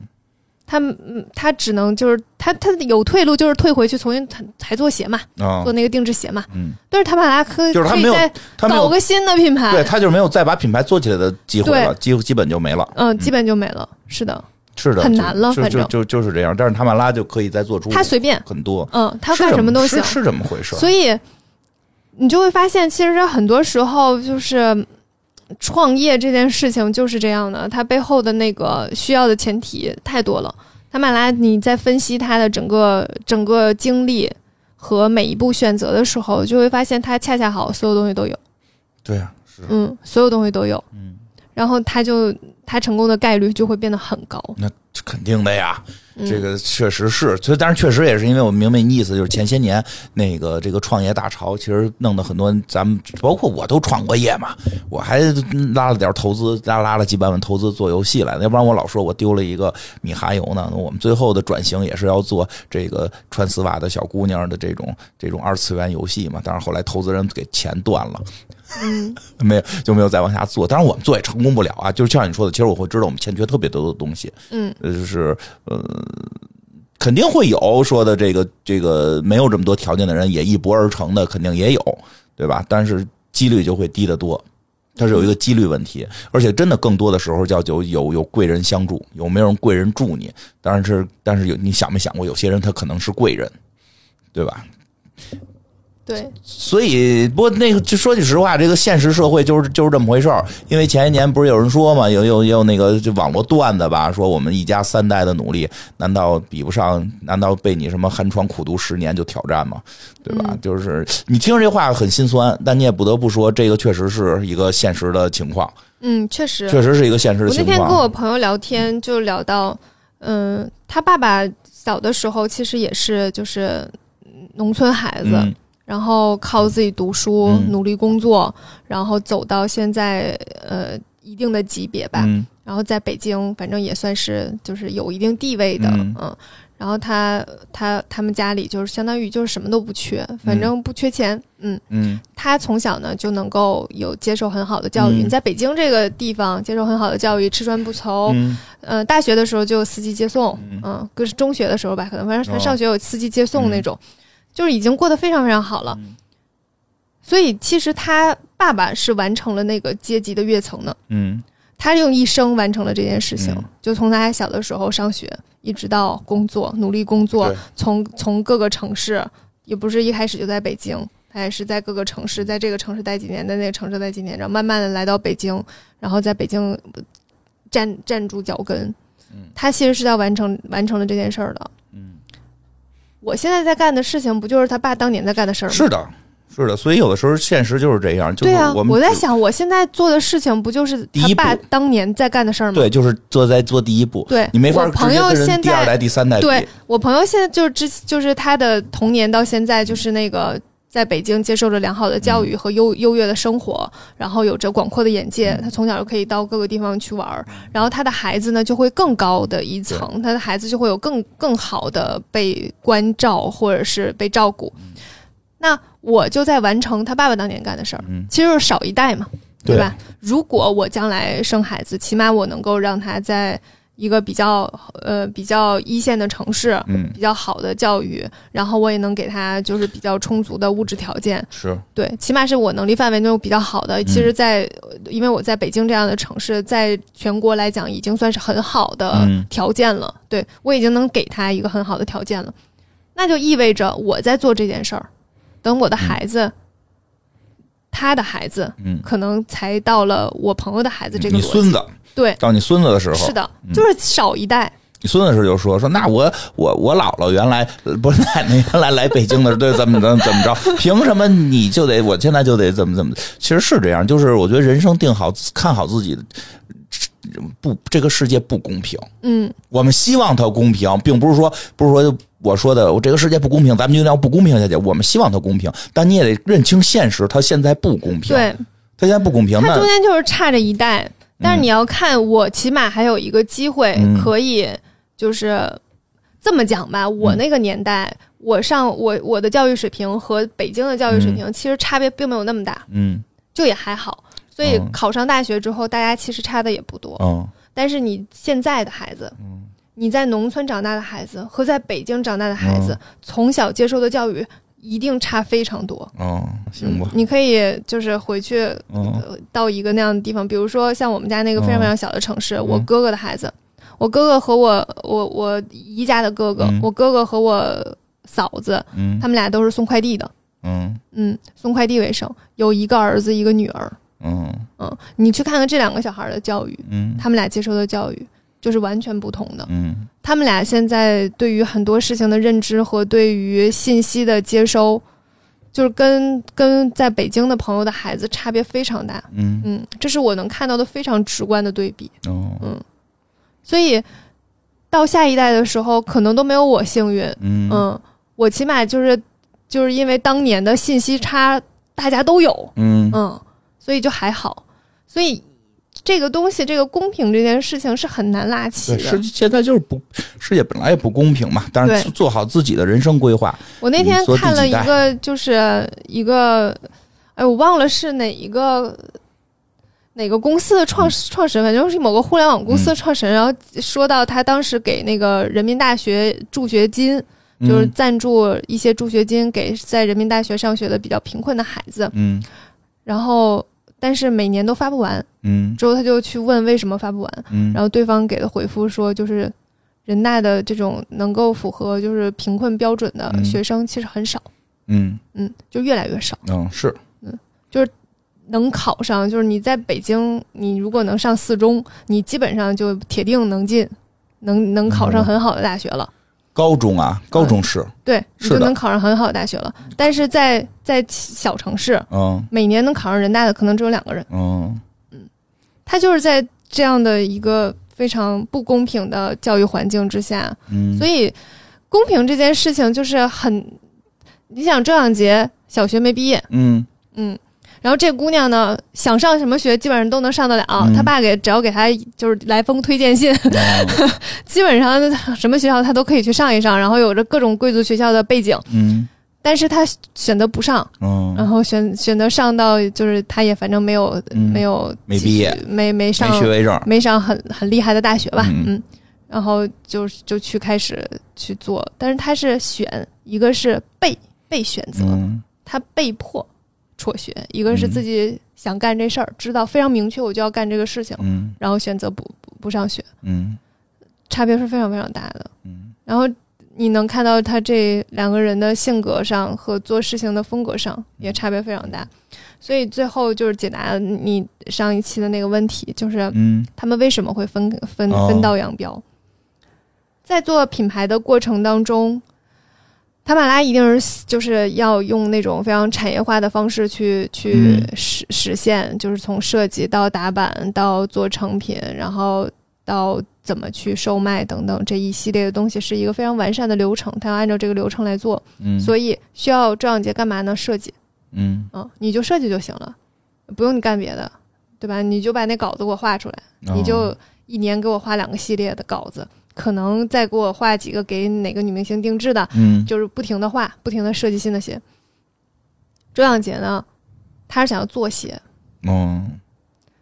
他嗯他只能就是他他有退路，就是退回去重新还还做鞋嘛，啊做，那个定制鞋嘛。嗯，但是塔马拉可就是他没有再他没有，搞个新的品牌，对他就是没有再把品牌做起来的机会了，基基本就没了。嗯，基本就没了。是的，是的，很难了反正就就就就是这样。但是他马拉就可以再做出他随便，很多，嗯，他是干什么都行。是是这么回事儿。所以你就会发现，其实很多时候就是创业这件事情就是这样的，它背后的那个需要的前提太多了。塔马拉，你在分析他的整个整个经历和每一步选择的时候，就会发现他恰恰好所有东西都有，对啊，是嗯，所有东西都有，嗯，然后他就他成功的概率就会变得很高。那肯定的呀。这个确实是，所以但是确实也是因为我明白你意思，就是前些年那个这个创业大潮，其实弄得很多咱们包括我都创过业嘛，我还拉了点投资，拉拉了几百万投资做游戏来，要不然我老说我丢了一个米哈游呢。我们最后的转型也是要做这个穿丝袜的小姑娘的这种这种二次元游戏嘛，但是后来投资人给钱断了。嗯，没有就没有再往下做，当然我们做也成功不了啊。就是像你说的，其实我会知道我们欠缺特别多的东西，嗯，呃，就是呃，肯定会有说的这个这个没有这么多条件的人也一搏而成的，肯定也有，对吧？但是几率就会低得多，它是有一个几率问题，而且真的更多的时候叫有有有贵人相助，有没有人贵人助你？当然是，但是有你想没想过，有些人他可能是贵人，对吧？对，所以，不过那个，就说句实话，这个现实社会就是就是这么回事儿。因为前一年不是有人说嘛，有有有那个就网络段子吧，说我们一家三代的努力，难道比不上？难道被你什么寒窗苦读十年就挑战吗？对吧？就是你听着这话很心酸，但你也不得不说，这个确实是一个现实的情况，嗯，确实，确实是一个现实的我那天跟。我朋友聊天，就聊到，嗯，他爸爸小的时候其实也是就是农村孩子，嗯然后靠自己读书、嗯。努力工作，然后走到现在呃一定的级别吧。嗯。然后在北京，反正也算是就是有一定地位的，嗯。嗯。然后他他他们家里就是相当于就是什么都不缺，反正不缺钱，嗯。嗯。他从小呢就能够有接受很好的教育，嗯。你在北京这个地方接受很好的教育，吃穿不愁。嗯。呃，大学的时候就有司机接送，嗯。嗯，可是中学的时候吧，可能反正他哦。上学有司机接送那种，就是已经过得非常非常好了。嗯所以其实他爸爸是完成了那个阶级的跃层的，嗯他用一生完成了这件事情，嗯就从他小的时候上学，一直到工作，努力工作，从从各个城市，也不是一开始就在北京，他也是在各个城市，在这个城市待几年，在那个城市待几年，然后慢慢的来到北京，然后在北京站站住脚跟。嗯他其实是在完成完成了这件事儿的。嗯，我现在在干的事情，不就是他爸当年在干的事儿吗？是的，是的。所以有的时候现实就是这样，就是对啊，我在想，我现在做的事情，不就是他爸当年在干的事儿吗？对，就是做在做第一步。对，你没法直我朋友现在第二代、第三代。对我朋友现在就是之就是他的童年到现在就是那个在北京接受着良好的教育和优优越的生活，然后有着广阔的眼界，他从小就可以到各个地方去玩儿，然后他的孩子呢就会更高的一层，他的孩子就会有更更好的被关照或者是被照顾。那我就在完成他爸爸当年干的事儿，嗯。其实就是少一代嘛，对对。吧？如果我将来生孩子，起码我能够让他在一个比较呃比较一线的城市，嗯。比较好的教育，然后我也能给他就是比较充足的物质条件，是。对，起码是我能力范围内比较好的。其实在，因为我在北京这样的城市，在全国来讲已经算是很好的嗯。条件了。对我已经能给他一个很好的条件了，那就意味着我在做这件事儿，等我的孩子，他的孩子嗯，可能才到了我朋友的孩子这个。你孙子对，到你孙子的时候，是的，就是少一代。你孙子时就说说，那我我我姥姥原来呃不是奶奶原来来北京的时候，对怎么怎么怎么着？凭什么你就得我现在就得怎么怎么？其实是这样，就是我觉得人生定好看好自己，不这个世界不公平。嗯，我们希望它公平，并不是说不是说我说的我这个世界不公平，咱们就要不公平下去。我们希望它公平，但你也得认清现实，它现在不公平。，对，它现在不公平，他那中间就是差着一代，但是你要看，我起码还有一个机会嗯。可以，就是这么讲吧，我嗯那个年代，我上我我的教育水平和北京的教育水平其实差别并没有那么大，嗯。就也还好。所以嗯考上大学之后，大家其实差的也不多。嗯但是你现在的孩子，嗯。你在农村长大的孩子和在北京长大的孩子，嗯从小接受的教育一定差非常多。哦，行吧。嗯，你可以就是回去到一个那样的地方，比如说像我们家那个非常非常小的城市，嗯。我哥哥的孩子，我哥哥和我我我姨家的哥哥，嗯。我哥哥和我嫂子，嗯。他们俩都是送快递的，嗯。嗯，送快递为生，有一个儿子一个女儿，嗯。嗯，你去看看这两个小孩的教育，嗯。他们俩接受的教育就是完全不同的。嗯他们俩现在对于很多事情的认知和对于信息的接收，就是跟跟在北京的朋友的孩子差别非常大。嗯嗯，这是我能看到的非常直观的对比。哦所以到下一代的时候，可能都没有我幸运。嗯嗯，我起码就是就是因为当年的信息差大家都有，嗯嗯，所以就还好。所以这个东西，这个公平这件事情是很难拉起对，的。世现在就是不，世界本来也不公平嘛。但是做做好自己的人生规划，我那天看了一个，就是一个，哎，我忘了是哪一个哪个公司的创始创始人，反正是某个互联网公司的创始人，然后说到他当时给那个人民大学助学金，就是嗯。赞助一些助学金给在人民大学上学的比较贫困的孩子，嗯。然后但是每年都发不完，嗯。之后他就去问为什么发不完，嗯，然后对方给的回复说就是。人大的这种能够符合就是贫困标准的嗯。学生其实很少，嗯。嗯，就越来越少。嗯就是能考上，就是你在北京，你如果能上四中，你基本上就铁定能进，能能考上很好的大学了。高中啊，高中是对，你是就能考上很好的大学了。但是在在小城市，嗯。每年能考上人大的可能只有两个人。嗯。嗯。他就是在这样的一个非常不公平的教育环境之下，嗯，所以公平这件事情就是很，你想周扬杰小学没毕业，嗯。嗯，然后这姑娘呢，想上什么学基本上都能上得了。嗯。她爸给只要给她就是来封推荐信，嗯 基本上什么学校她都可以去上一上，然后有着各种贵族学校的背景。嗯。但是她选择不上，然嗯，后选选择上到就是她也反正没有、嗯没有没毕业，没没上没学位证，没上很很厉害的大学吧，嗯。嗯，然后就就去开始去做，但是她是选，一个是被被选择，嗯。他被迫辍学，一个是自己想干这事儿，知道非常明确我就要干这个事情，嗯。然后选择不不不上学，嗯。差别是非常非常大的。嗯。然后你能看到他这两个人的性格上和做事情的风格上也差别非常大，所以最后就是解答你上一期的那个问题，就是嗯。他们为什么会分分哦。分道扬镳？在做品牌的过程当中，塔马拉一定是就是要用那种非常产业化的方式去去嗯实实现，就是从设计到打版到做成品，然后到怎么去售卖等等这一系列的东西是一个非常完善的流程，他要按照这个流程来做，嗯，所以需要周永杰干嘛呢？设计，嗯嗯，你就设计就行了，不用你干别的，对吧？你就把那稿子给我画出来。哦你就一年给我画两个系列的稿子，可能再给我画几个给哪个女明星定制的，嗯。就是不停的画，不停的设计新的鞋。周扬杰呢，他是想要做鞋，嗯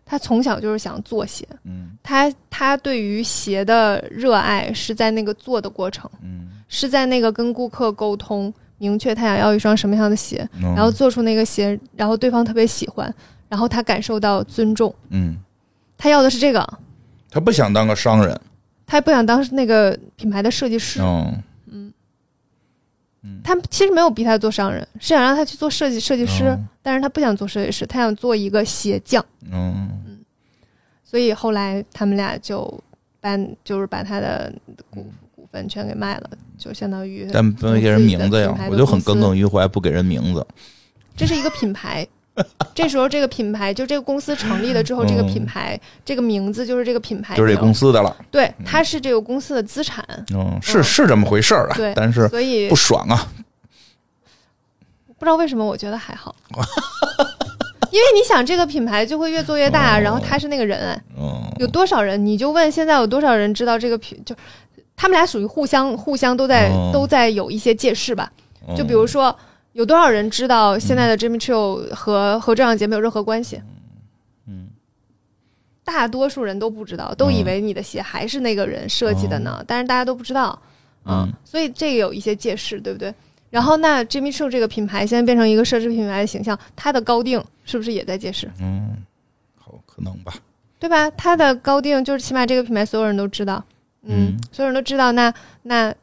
他从小就是想做鞋，嗯。他他对于鞋的热爱是在那个做的过程，嗯，是在那个跟顾客沟通，明确他想要一双什么样的鞋，嗯然后做出那个鞋，然后对方特别喜欢，然后他感受到尊重，嗯，他要的是这个，他不想当个商人，他也不想当那个品牌的设计师，嗯。他其实没有逼他做商人，是想让他去做设计设计师，哦。但是他不想做设计师，他想做一个鞋匠，嗯。所以后来他们俩就把，就是把他的股股份全给卖了，就相当于但不给人名字呀我就很耿耿于怀，不给人名字。这是一个品牌。这时候，这个品牌就这个公司成立了之后，这个品牌这个名字就是这个品牌就是这公司的了。对，它是这个公司的资产。嗯，是是这么回事儿啊对，但是所以不爽啊。不知道为什么，我觉得还好，因为你想，这个品牌就会越做越大，哦然后他是那个人，哎嗯有多少人？你就问现在有多少人知道这个品？就他们俩属于互相互相都在、哦都在有一些借势吧。嗯就比如说，有多少人知道现在的 Jimmy Choo 和和这样节没有任何关系？嗯，大多数人都不知道，都以为你的鞋还是那个人设计的呢，但是大家都不知道，嗯，所以这个有一些借势，对不对？然后那 Jimmy Choo 这个品牌现在变成一个奢侈品牌的形象，它的高定是不是也在借势？嗯，好可能吧。对吧？它的高定就是起码这个品牌所有人都知道，嗯，嗯所有人都知道，那那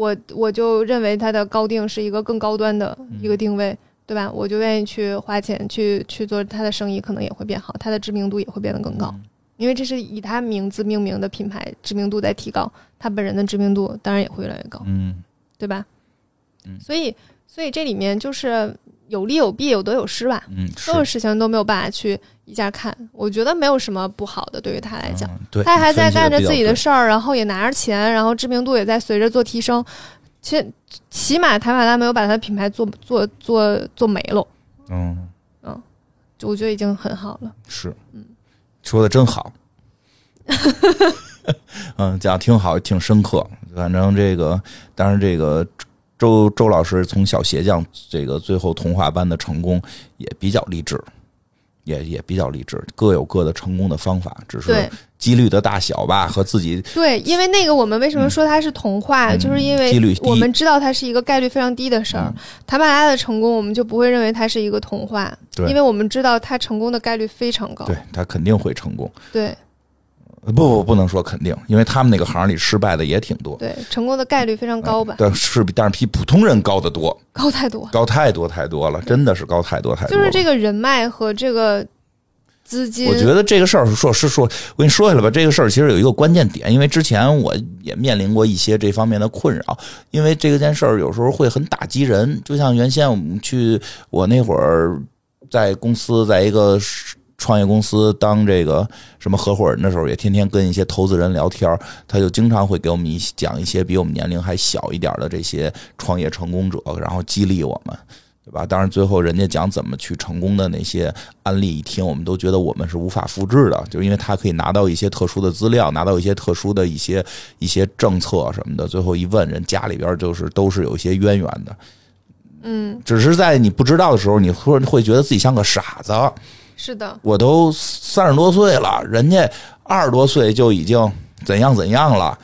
我我就认为它的高定是一个更高端的一个定位，对吧？我就愿意去花钱去去做它的生意，可能也会变好，它的知名度也会变得更高，因为这是以它名字命名的品牌，知名度在提高，他本人的知名度当然也会越来越高，嗯对吧？嗯所以所以这里面就是有利有弊，有得有失吧。嗯，所有事情都没有办法去一下看，我觉得没有什么不好的，对于他来讲，嗯对，他还在干着自己的事儿，然后也拿着钱，然后知名度也在随着做提升。其实起码台马拉没有把他的品牌做做做做没了，嗯嗯就我觉得已经很好了。是，嗯说的真好。嗯，讲得挺好，挺深刻。反正这个，当然这个周周老师从小鞋匠这个最后童话般的成功，也比较励志，也也比较励志，各有各的成功的方法，只是对几率的大小吧，和自己对，因为那个我们为什么说它是童话，嗯就是因为我们知道它是一个概率非常低的事儿嗯。塔马拉的成功，我们就不会认为它是一个童话，因为我们知道它成功的概率非常高。对它肯定会成功。对不不不能说肯定，因为他们那个行里失败的也挺多。对，成功的概率非常高吧，但是比但是比普通人高得多，高太多。高太多太多了，真的是高太多太多了。就是这个人脉和这个资金，我觉得这个事儿说是说，我跟你说下来吧，这个事儿其实有一个关键点，因为之前我也面临过一些这方面的困扰，因为这个件事儿有时候会很打击人。就像原先我们去我那会儿在公司，在一个创业公司当这个什么合伙人的时候，也天天跟一些投资人聊天儿，他就经常会给我们一讲一些比我们年龄还小一点的这些创业成功者，然后激励我们。对吧？当然，最后人家讲怎么去成功的那些案例，一听我们都觉得我们是无法复制的，就是因为他可以拿到一些特殊的资料，拿到一些特殊的一些一些政策什么的。最后一问，人家里边就是都是有一些渊源的，嗯，只是在你不知道的时候，你会会觉得自己像个傻子。是的，我都三十多岁了，人家二十多岁就已经怎样怎样了，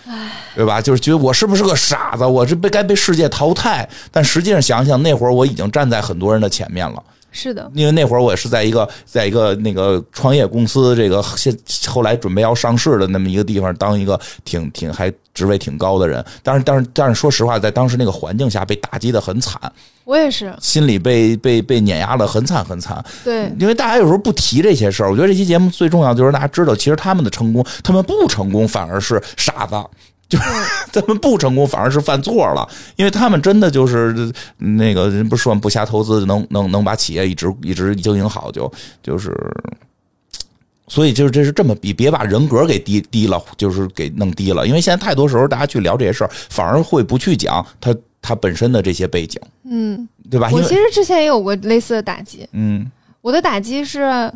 对吧？就是觉得我是不是个傻子？我是被该被世界淘汰。但实际上想想，那会儿我已经站在很多人的前面了。是的，因为那会儿我也是在一个在一个那个创业公司，这个现后来准备要上市的那么一个地方，当一个挺挺还职位挺高的人。但是但是但是说实话，在当时那个环境下被打击的很惨，我也是，心里被被被碾压的很惨很惨。对，因为大家有时候不提这些事儿，我觉得这期节目最重要就是大家知道，其实他们的成功，他们不成功反而是傻子。就是 他们不成功，反而是犯错了，因为他们真的就是那个人不是说不瞎投资能能能把企业一直一直经营好，就就是，所以就是这是这么比，别把人格给低低了，就是给弄低了，因为现在太多时候大家去聊这些事儿，反而会不去讲他他本身的这些背景，嗯，对吧？我其实之前也有过类似的打击，嗯我的打击是。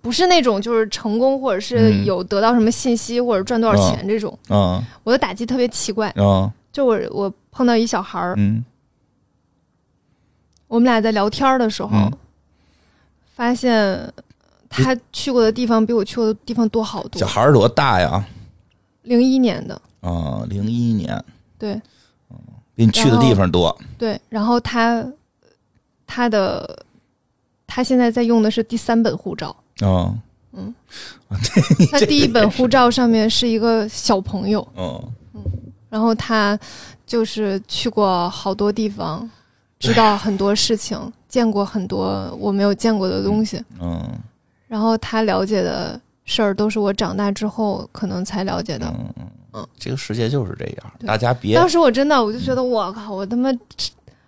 不是那种就是成功，或者是嗯。有得到什么信息，或者赚多少钱这种。嗯。我的打击特别奇怪，嗯。就我我碰到一小孩儿，嗯。我们俩在聊天的时候，嗯。发现他去过的地方比我去过的地方多好多。小。孩儿多大呀？零一年的，啊，零一年，对。比你去的地方多。对，然后他他的他现在在用的是第三本护照，嗯。他第一本护照上面是一个小朋友，嗯嗯，然后他就是去过好多地方，知道很多事情，见过很多我没有见过的东西。嗯。然后他了解的事儿都是我长大之后可能才了解的。嗯嗯嗯，这个世界就是这样，大家别当时我真的我就觉得我靠，我他妈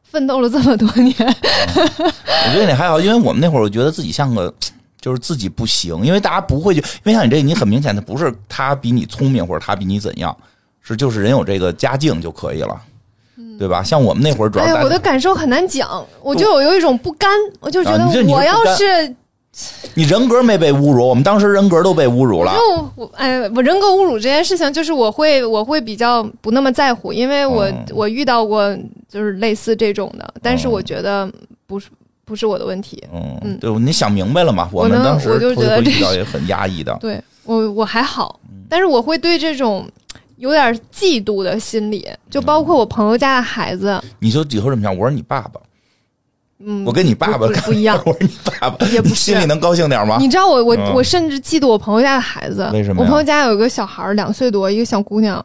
奋斗了这么多年，我觉得你还好，因为我们那会儿，我觉得自己像个，就是自己不行，因为大家不会去，因为像你这，你很明显的不是他比你聪明或者他比你怎样，是就是人有这个家境就可以了，对吧？像我们那会儿主要哎呀，我的感受很难讲，我就有有一种不甘，我就觉得我要是你人格没被侮辱，我们当时人格都被侮辱了。就我哎，我人格侮辱这件事情，就是我会我会比较不那么在乎，因为我、嗯我遇到过就是类似这种的，但是嗯我觉得不是不是我的问题。嗯，嗯对，你想明白了嘛？我们当时我就觉得遇到也很压抑的。对我我还好，嗯但是我会对这种有点嫉妒的心理，就包括我朋友家的孩子，你就以后这么想，我是你爸爸，嗯，我跟你爸爸不一样。我是你爸爸，也不心里能高兴点吗？你知道我我、嗯我甚至嫉妒我朋友家的孩子，为什么我朋友家有一个小孩儿两岁多，一个小姑娘，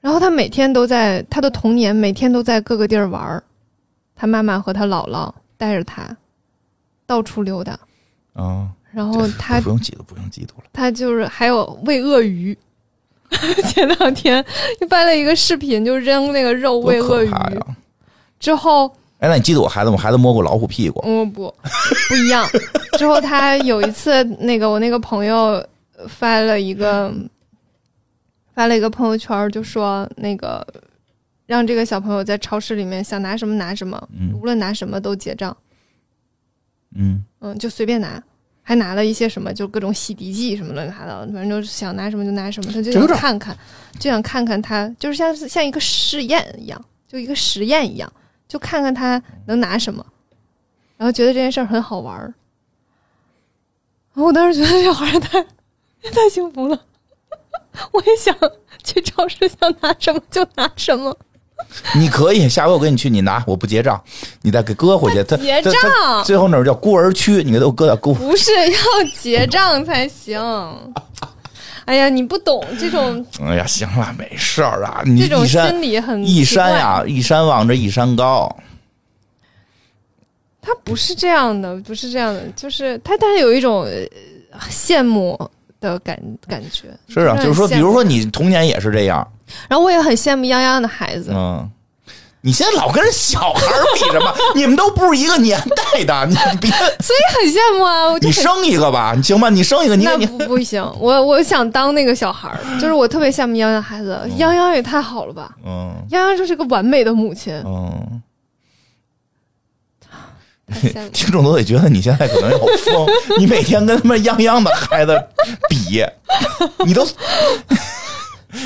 然后他每天都在他的童年，每天都在各个地儿玩儿，他妈妈和他姥姥带着他到处溜达，啊，然后他不用嫉妒，不用嫉妒了。他就是还有喂鳄鱼。前两天就拍了一个视频，就扔那个肉喂鳄鱼！之后哎，那你记得我孩子吗？我孩子摸过老虎屁股。嗯，不，不一样。之后他有一次，那个我那个朋友发了一个发了一个朋友圈，就说那个让这个小朋友在超市里面想拿什么拿什么，嗯无论拿什么都结账，嗯嗯，就随便拿。还拿了一些什么，就各种洗涤剂什么乱七八糟的，反正就是想拿什么就拿什么，他就想看看，就想看看他，就是像像一个试验一样，就一个实验一样，就看看他能拿什么，然后觉得这件事儿很好玩儿。然后我当时觉得这小孩儿太太幸福了，我也想去超市，想拿什么就拿什么，你可以，下回我跟你去，你拿，我不结账，你再给搁回去。他结账最后那儿叫孤儿区，你给他搁到孤。不是 要结账才行。哎呀，你不懂这种 哎呀，行了，没事儿啊。你这种心理很一山呀，一山望着一山高。他不是这样的，不是这样的，就是他，他有一种呃羡慕的感感觉。是啊，就是说，比如说你童年也是这样，然后我也很羡慕泱泱的孩子，嗯。你现在老跟人小孩比什么？你们都不是一个年代的，你别，所以很羡慕啊！我就你生一个吧，你行吧？你生一个，你那你不不行，我我想当那个小孩儿，就是我特别羡慕泱泱的孩子，泱泱也太好了吧！嗯泱泱就是个完美的母亲，嗯。听众都得觉得你现在可能有疯，你每天跟他们泱泱的孩子比，你都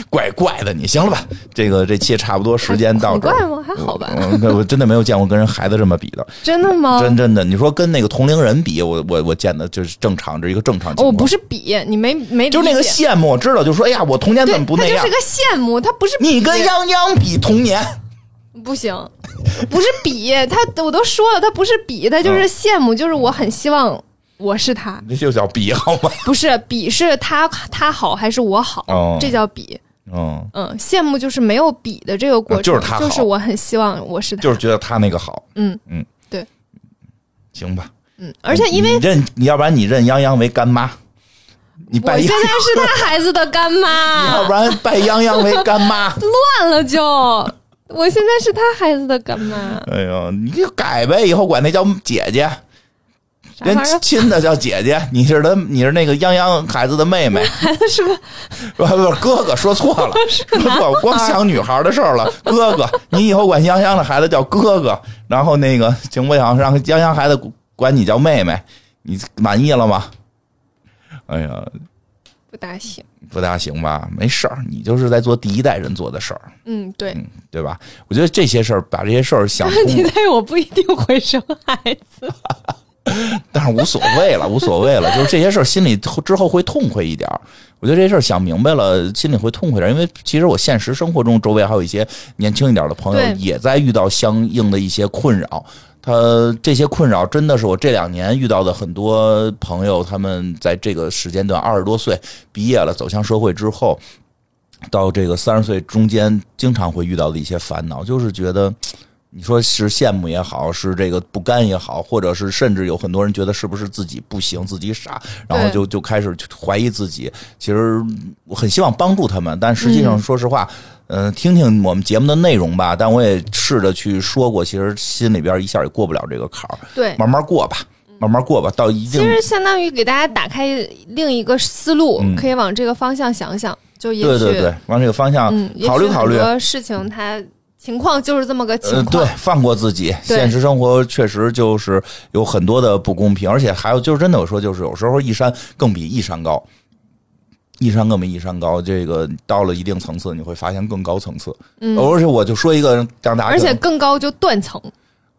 怪怪的，你行了吧？这个这期差不多时间到这儿。怪吗？还好吧？嗯，我真的没有见过跟人孩子这么比的，真的吗？真真的。你说跟那个同龄人比，我我我见的就是正常，这一个正常情况。哦我不是比你没没，就是那个羡慕，我知道就说，哎呀，我童年，怎么不那样他就是？个羡慕，他不是你跟比泱泱比童年，不行，不是比他，我都说了，他不是比，他就是羡慕，就是我很希望我是他，这就叫比好吗？不是比是他他好还是我好，哦。这叫比。嗯，嗯，羡慕就是没有比的这个过程，啊就是他好。就是我很希望我是他，就是觉得他那个好，嗯嗯，对，行吧。嗯，而且因为你认，你要不然你认泱泱为干妈，你拜我现泱，在是他孩子的干妈。要妈不，然拜泱泱为干妈。乱了就，我现在是他孩子的干妈，哎呦，你就改呗，以后管那叫姐姐，人啥玩意儿？亲的叫姐姐，你是他，你是那个泱泱孩子的妹妹，孩 子是个不不是哥哥，说错了，说错了，光想女孩的事儿了。哥哥，你以后管泱泱的孩子叫哥哥，然后那个行不行？让泱泱孩子管你叫妹妹，你满意了吗？哎呀，不大行，不大行吧？没事儿，你就是在做第一代人做的事儿，嗯，对。嗯，对吧？我觉得这些事儿，把这些事儿想通问题在于我不一定会生孩子，但是无所谓了，无所谓了，就是这些事儿心里之后会痛快一点儿。我觉得这事儿想明白了，心里会痛快点儿，因为其实我现实生活中周围还有一些年轻一点的朋友也在遇到相应的一些困扰。他这些困扰真的是我这两年遇到的很多朋友，他们在这个时间段二十多岁毕业了，走向社会之后，到这个三十岁中间，经常会遇到的一些烦恼，就是觉得。你说是羡慕也好，是这个不甘也好，或者是甚至有很多人觉得是不是自己不行，自己傻，然后就就开始怀疑自己。其实我很希望帮助他们，但实际上说实话，嗯、听听我们节目的内容吧。但我也试着去说过，其实心里边一下也过不了这个坎儿，对，慢慢过吧，慢慢过吧，到一定其实相当于给大家打开另一个思路，嗯可以往这个方向想想，就也许对对对，往这个方向嗯，考虑考虑很。多事情它情况就是这么个情呃，况，对，放过自己。现实生活确实就是有很多的不公平，而且还有就是真的，我说就是有时候一山更比一山高，一山更比一山高。这个到了一定层次，你会发现更高层次。嗯而且我就说一个让大家而且更高就断层，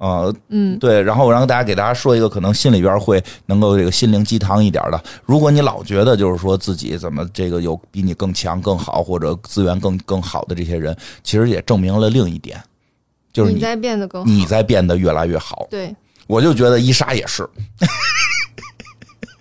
呃嗯，对，然后我让大家给大家说一个可能心里边会能够这个心灵鸡汤一点的。如果你老觉得就是说自己怎么这个有比你更强、更好或者资源更更好的这些人，其实也证明了另一点，就是你你在变得更好，你在变得越来越好。对，我就觉得伊莎也是，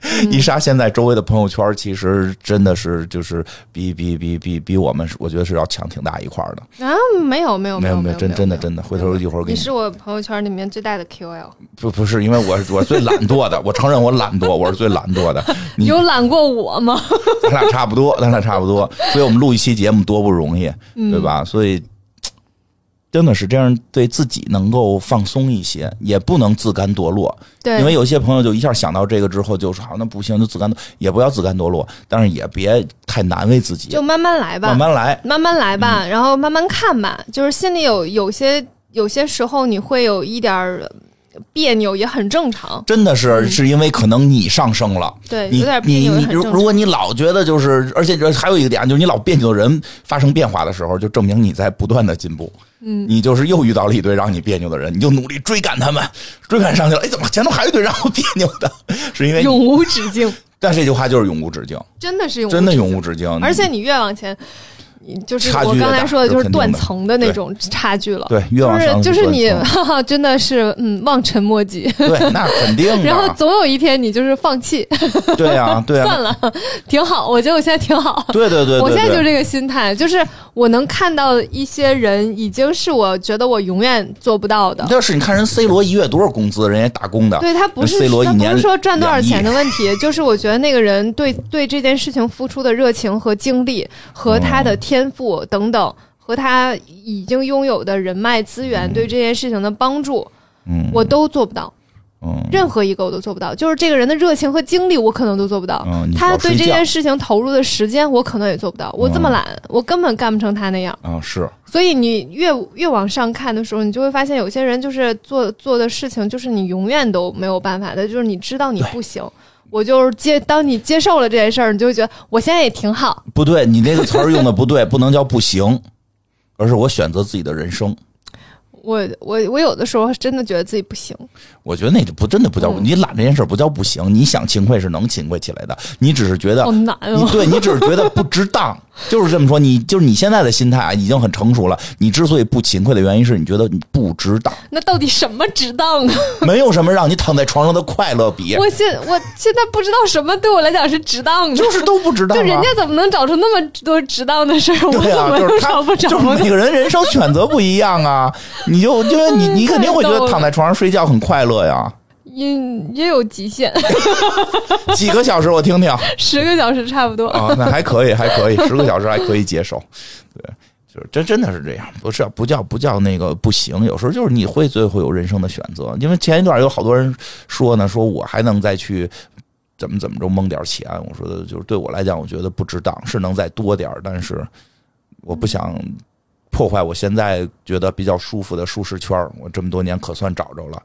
伊莎现在周围的朋友圈其实真的是就是比比比比比我们我觉得是要强挺大一块儿的。啊，没有没有没有没有真真的真的，回头一会儿给你你是我朋友圈里面最大的 QL，不不是因为我我最懒惰的，我承认我懒惰，我是最懒惰的。你有懒过我吗？咱俩差不多，咱俩差不多，所以我们录一期节目多不容易，嗯对吧？所以真的是这样，对自己能够放松一些，也不能自甘堕落。对，因为有些朋友就一下想到这个之后，就说好，那不行，就自甘堕，也不要自甘堕落，但是也别太难为自己，就慢慢来吧，慢慢来。慢慢来吧，嗯然后慢慢看吧。就是心里有有些有些时候你会有一点儿别扭，也很正常。真的是，是因为可能你上升了，对，你有点别你你，扭也很正常。如如果你老觉得就是，而且这还有一个点，就是你老别扭的人发生变化的时候，就证明你在不断的进步。嗯，你就是又遇到了一堆让你别扭的人，你就努力追赶他们，追赶上去了。哎，怎么前头还有一堆让我别扭的？是因为，永无止境，但这句话就是永无止境，真的是永无真的永无止境。而且你越往前，你就是我刚才说的，就是断层的那种差距了。对越往上就是就是你，哈哈，真的是嗯望尘莫及。对，那肯定的。然后总有一天你就是放弃，对呀、对呀、算了，挺好。我觉得我现在挺好。对对对 对我现在就对这个心态，就是我能看到一些人，已经是我觉得我永远做不到的。要是你看人 C 罗一月多少工资，人家打工的，对他不是 C 罗一他不是说赚多少钱的问题，就是我觉得那个人对对这件事情付出的热情和精力，和他的天赋等等，和他已经拥有的人脉资源对这件事情的帮助，嗯，我都做不到，嗯任何一个我都做不到。就是这个人的热情和精力，我可能都做不到。嗯，他对这件事情投入的时间，我可能也做不到。我这么嗯懒，我根本干不成他那样。啊是所以你越越往上看的时候，你就会发现有些人就是做做的事情，就是你永远都没有办法的，就是你知道你不行。我就是接，当你接受了这件事儿，你就会觉得我现在也挺好。不对，你那个词儿用的不对，不能叫不行，而是我选择自己的人生。我我我有的时候真的觉得自己不行。我觉得那就不真的不叫、嗯你懒这件事儿不叫不行，你想勤快是能勤快起来的，你只是觉得好难你哦。对你只是觉得不值当，就是这么说。你就是你现在的心态啊，已经很成熟了。你之所以不勤快的原因是你觉得你不值当，那到底什么值当啊？没有什么让你躺在床上的快乐比，我现我现在不知道什么对我来讲是值当的，就是都不值当、啊。就人家怎么能找出那么多值当的事儿，我怎么就找不着就是？每个人人生选择不一样啊。你就因为你你肯定会觉得躺在床上睡觉很快乐呀，也也有极限，几个小时我听听十个小时差不多。啊，那还可以，还可以，十个小时还可以接受。对，就是真真的是这样，不是不叫不叫那个不行，有时候就是你会最后有人生的选择。因为前一段有好多人说呢，说我还能再去。怎么怎么着蒙点钱？我说的就是对我来讲，我觉得不值当，是能再多点但是我不想破坏我现在觉得比较舒服的舒适圈我这么多年可算找着了，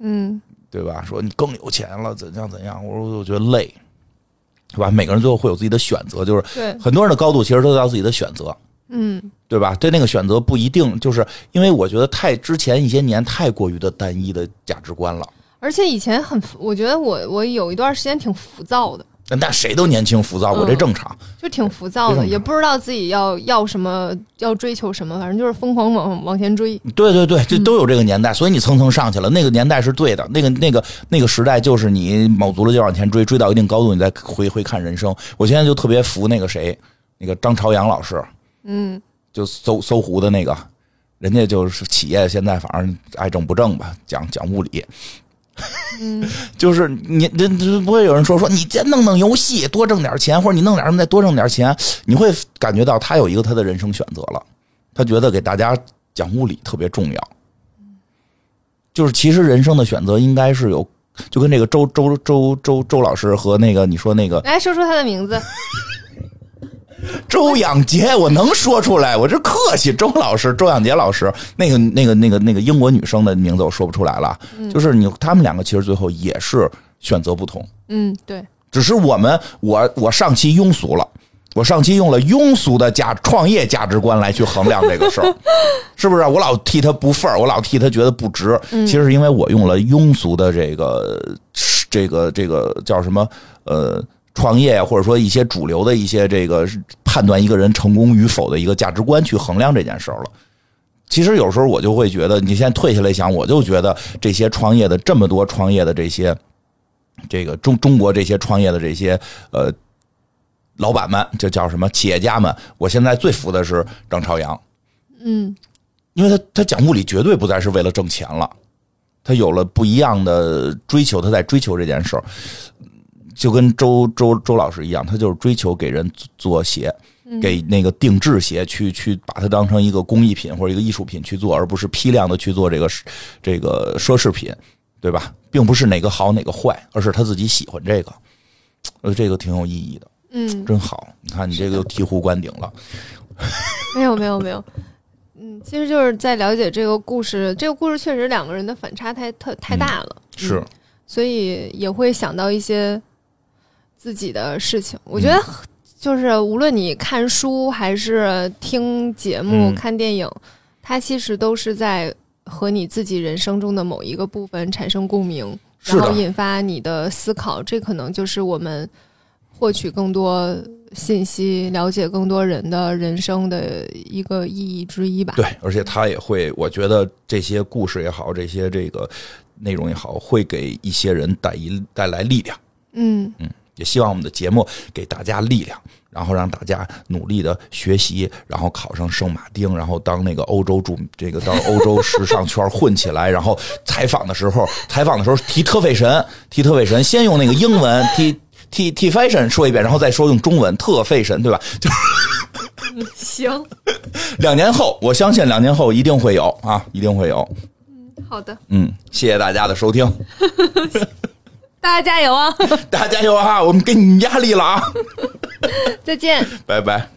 嗯，对吧？说你更有钱了，怎样怎样？我说我觉得累，对吧？每个人最后会有自己的选择，就是对，很多人的高度其实都要自己的选择，嗯，对吧？对那个选择不一定，就是因为我觉得太之前一些年太过于的单一的价值观了。而且以前很，我觉得我我有一段时间挺浮躁的，但谁都年轻浮躁，我这正常。就挺浮躁的，也不知道自己要要什么，要追求什么，反正就是疯狂往往前追。对对对，这都有这个年代，所以你蹭蹭上去了。那个年代是对的，那个那个那个时代就是你卯足了劲往前追，追到一定高度，你再回回看人生。我现在就特别服那个谁，那个张朝阳老师，嗯，就搜搜狐的那个，人家就是企业现在反正爱挣不挣吧，讲讲物理。嗯，就是你这这不会有人说说你先弄弄游戏多挣点钱，或者你弄点什么再多挣点钱，你会感觉到他有一个他的人生选择了，他觉得给大家讲物理特别重要。就是其实人生的选择应该是有，就跟这个周周周周周老师和那个你说那个，来说说他的名字。周养杰，我能说出来，我这客气。周老师，周养杰老师，那个、那个、那个、那个英国女生的名字我说不出来了。就是你，他们两个其实最后也是选择不同。嗯，对。只是我们，我我上期庸俗了，我上期用了庸俗的价创业价值观来去衡量这个事儿，是不是？我老替他不份儿，我老替他觉得不值。其实是因为我用了庸俗的这个这个这个叫什么呃。创业或者说一些主流的一些这个判断一个人成功与否的一个价值观去衡量这件事儿了。其实有时候我就会觉得，你现在退下来想，我就觉得这些创业的这么多创业的这些这个中中国这些创业的这些呃老板们，就叫什么企业家们，我现在最服的是张朝阳。嗯，因为他他讲物理绝对不再是为了挣钱了，他有了不一样的追求，他在追求这件事儿。就跟周周周老师一样，他就是追求给人做鞋，给那个定制鞋，去去把它当成一个工艺品或者一个艺术品去做，而不是批量的去做这个这个奢侈品，对吧？并不是哪个好哪个坏，而是他自己喜欢这个，呃，这个挺有意义的，嗯，真好。你看你这个又醍醐灌顶了，没有没有没有，嗯，其实就是在了解这个故事，这个故事确实两个人的反差太太太大了，是，所以也会想到一些。自己的事情，我觉得就是无论你看书还是听节目、看电影，它其实都是在和你自己人生中的某一个部分产生共鸣，然后引发你的思考。这可能就是我们获取更多信息、了解更多人的人生的一个意义之一吧。对，而且他也会，我觉得这些故事也好，这些这个内容也好，会给一些人带一带来力量。嗯嗯。也希望我们的节目给大家力量，然后让大家努力的学习，然后考上圣马丁，然后当那个欧洲著这个到欧洲时尚圈混起来，然后采访的时候，采访的时候提特费神，提特费神，先用那个英文提提提 fashion 说一遍，然后再说用中文特费神，对吧？就行。两年后，我相信两年后一定会有啊，一定会有。嗯，好的。嗯，谢谢大家的收听。大家加油啊！大家加油啊！我们给你压力了啊！再见，拜拜。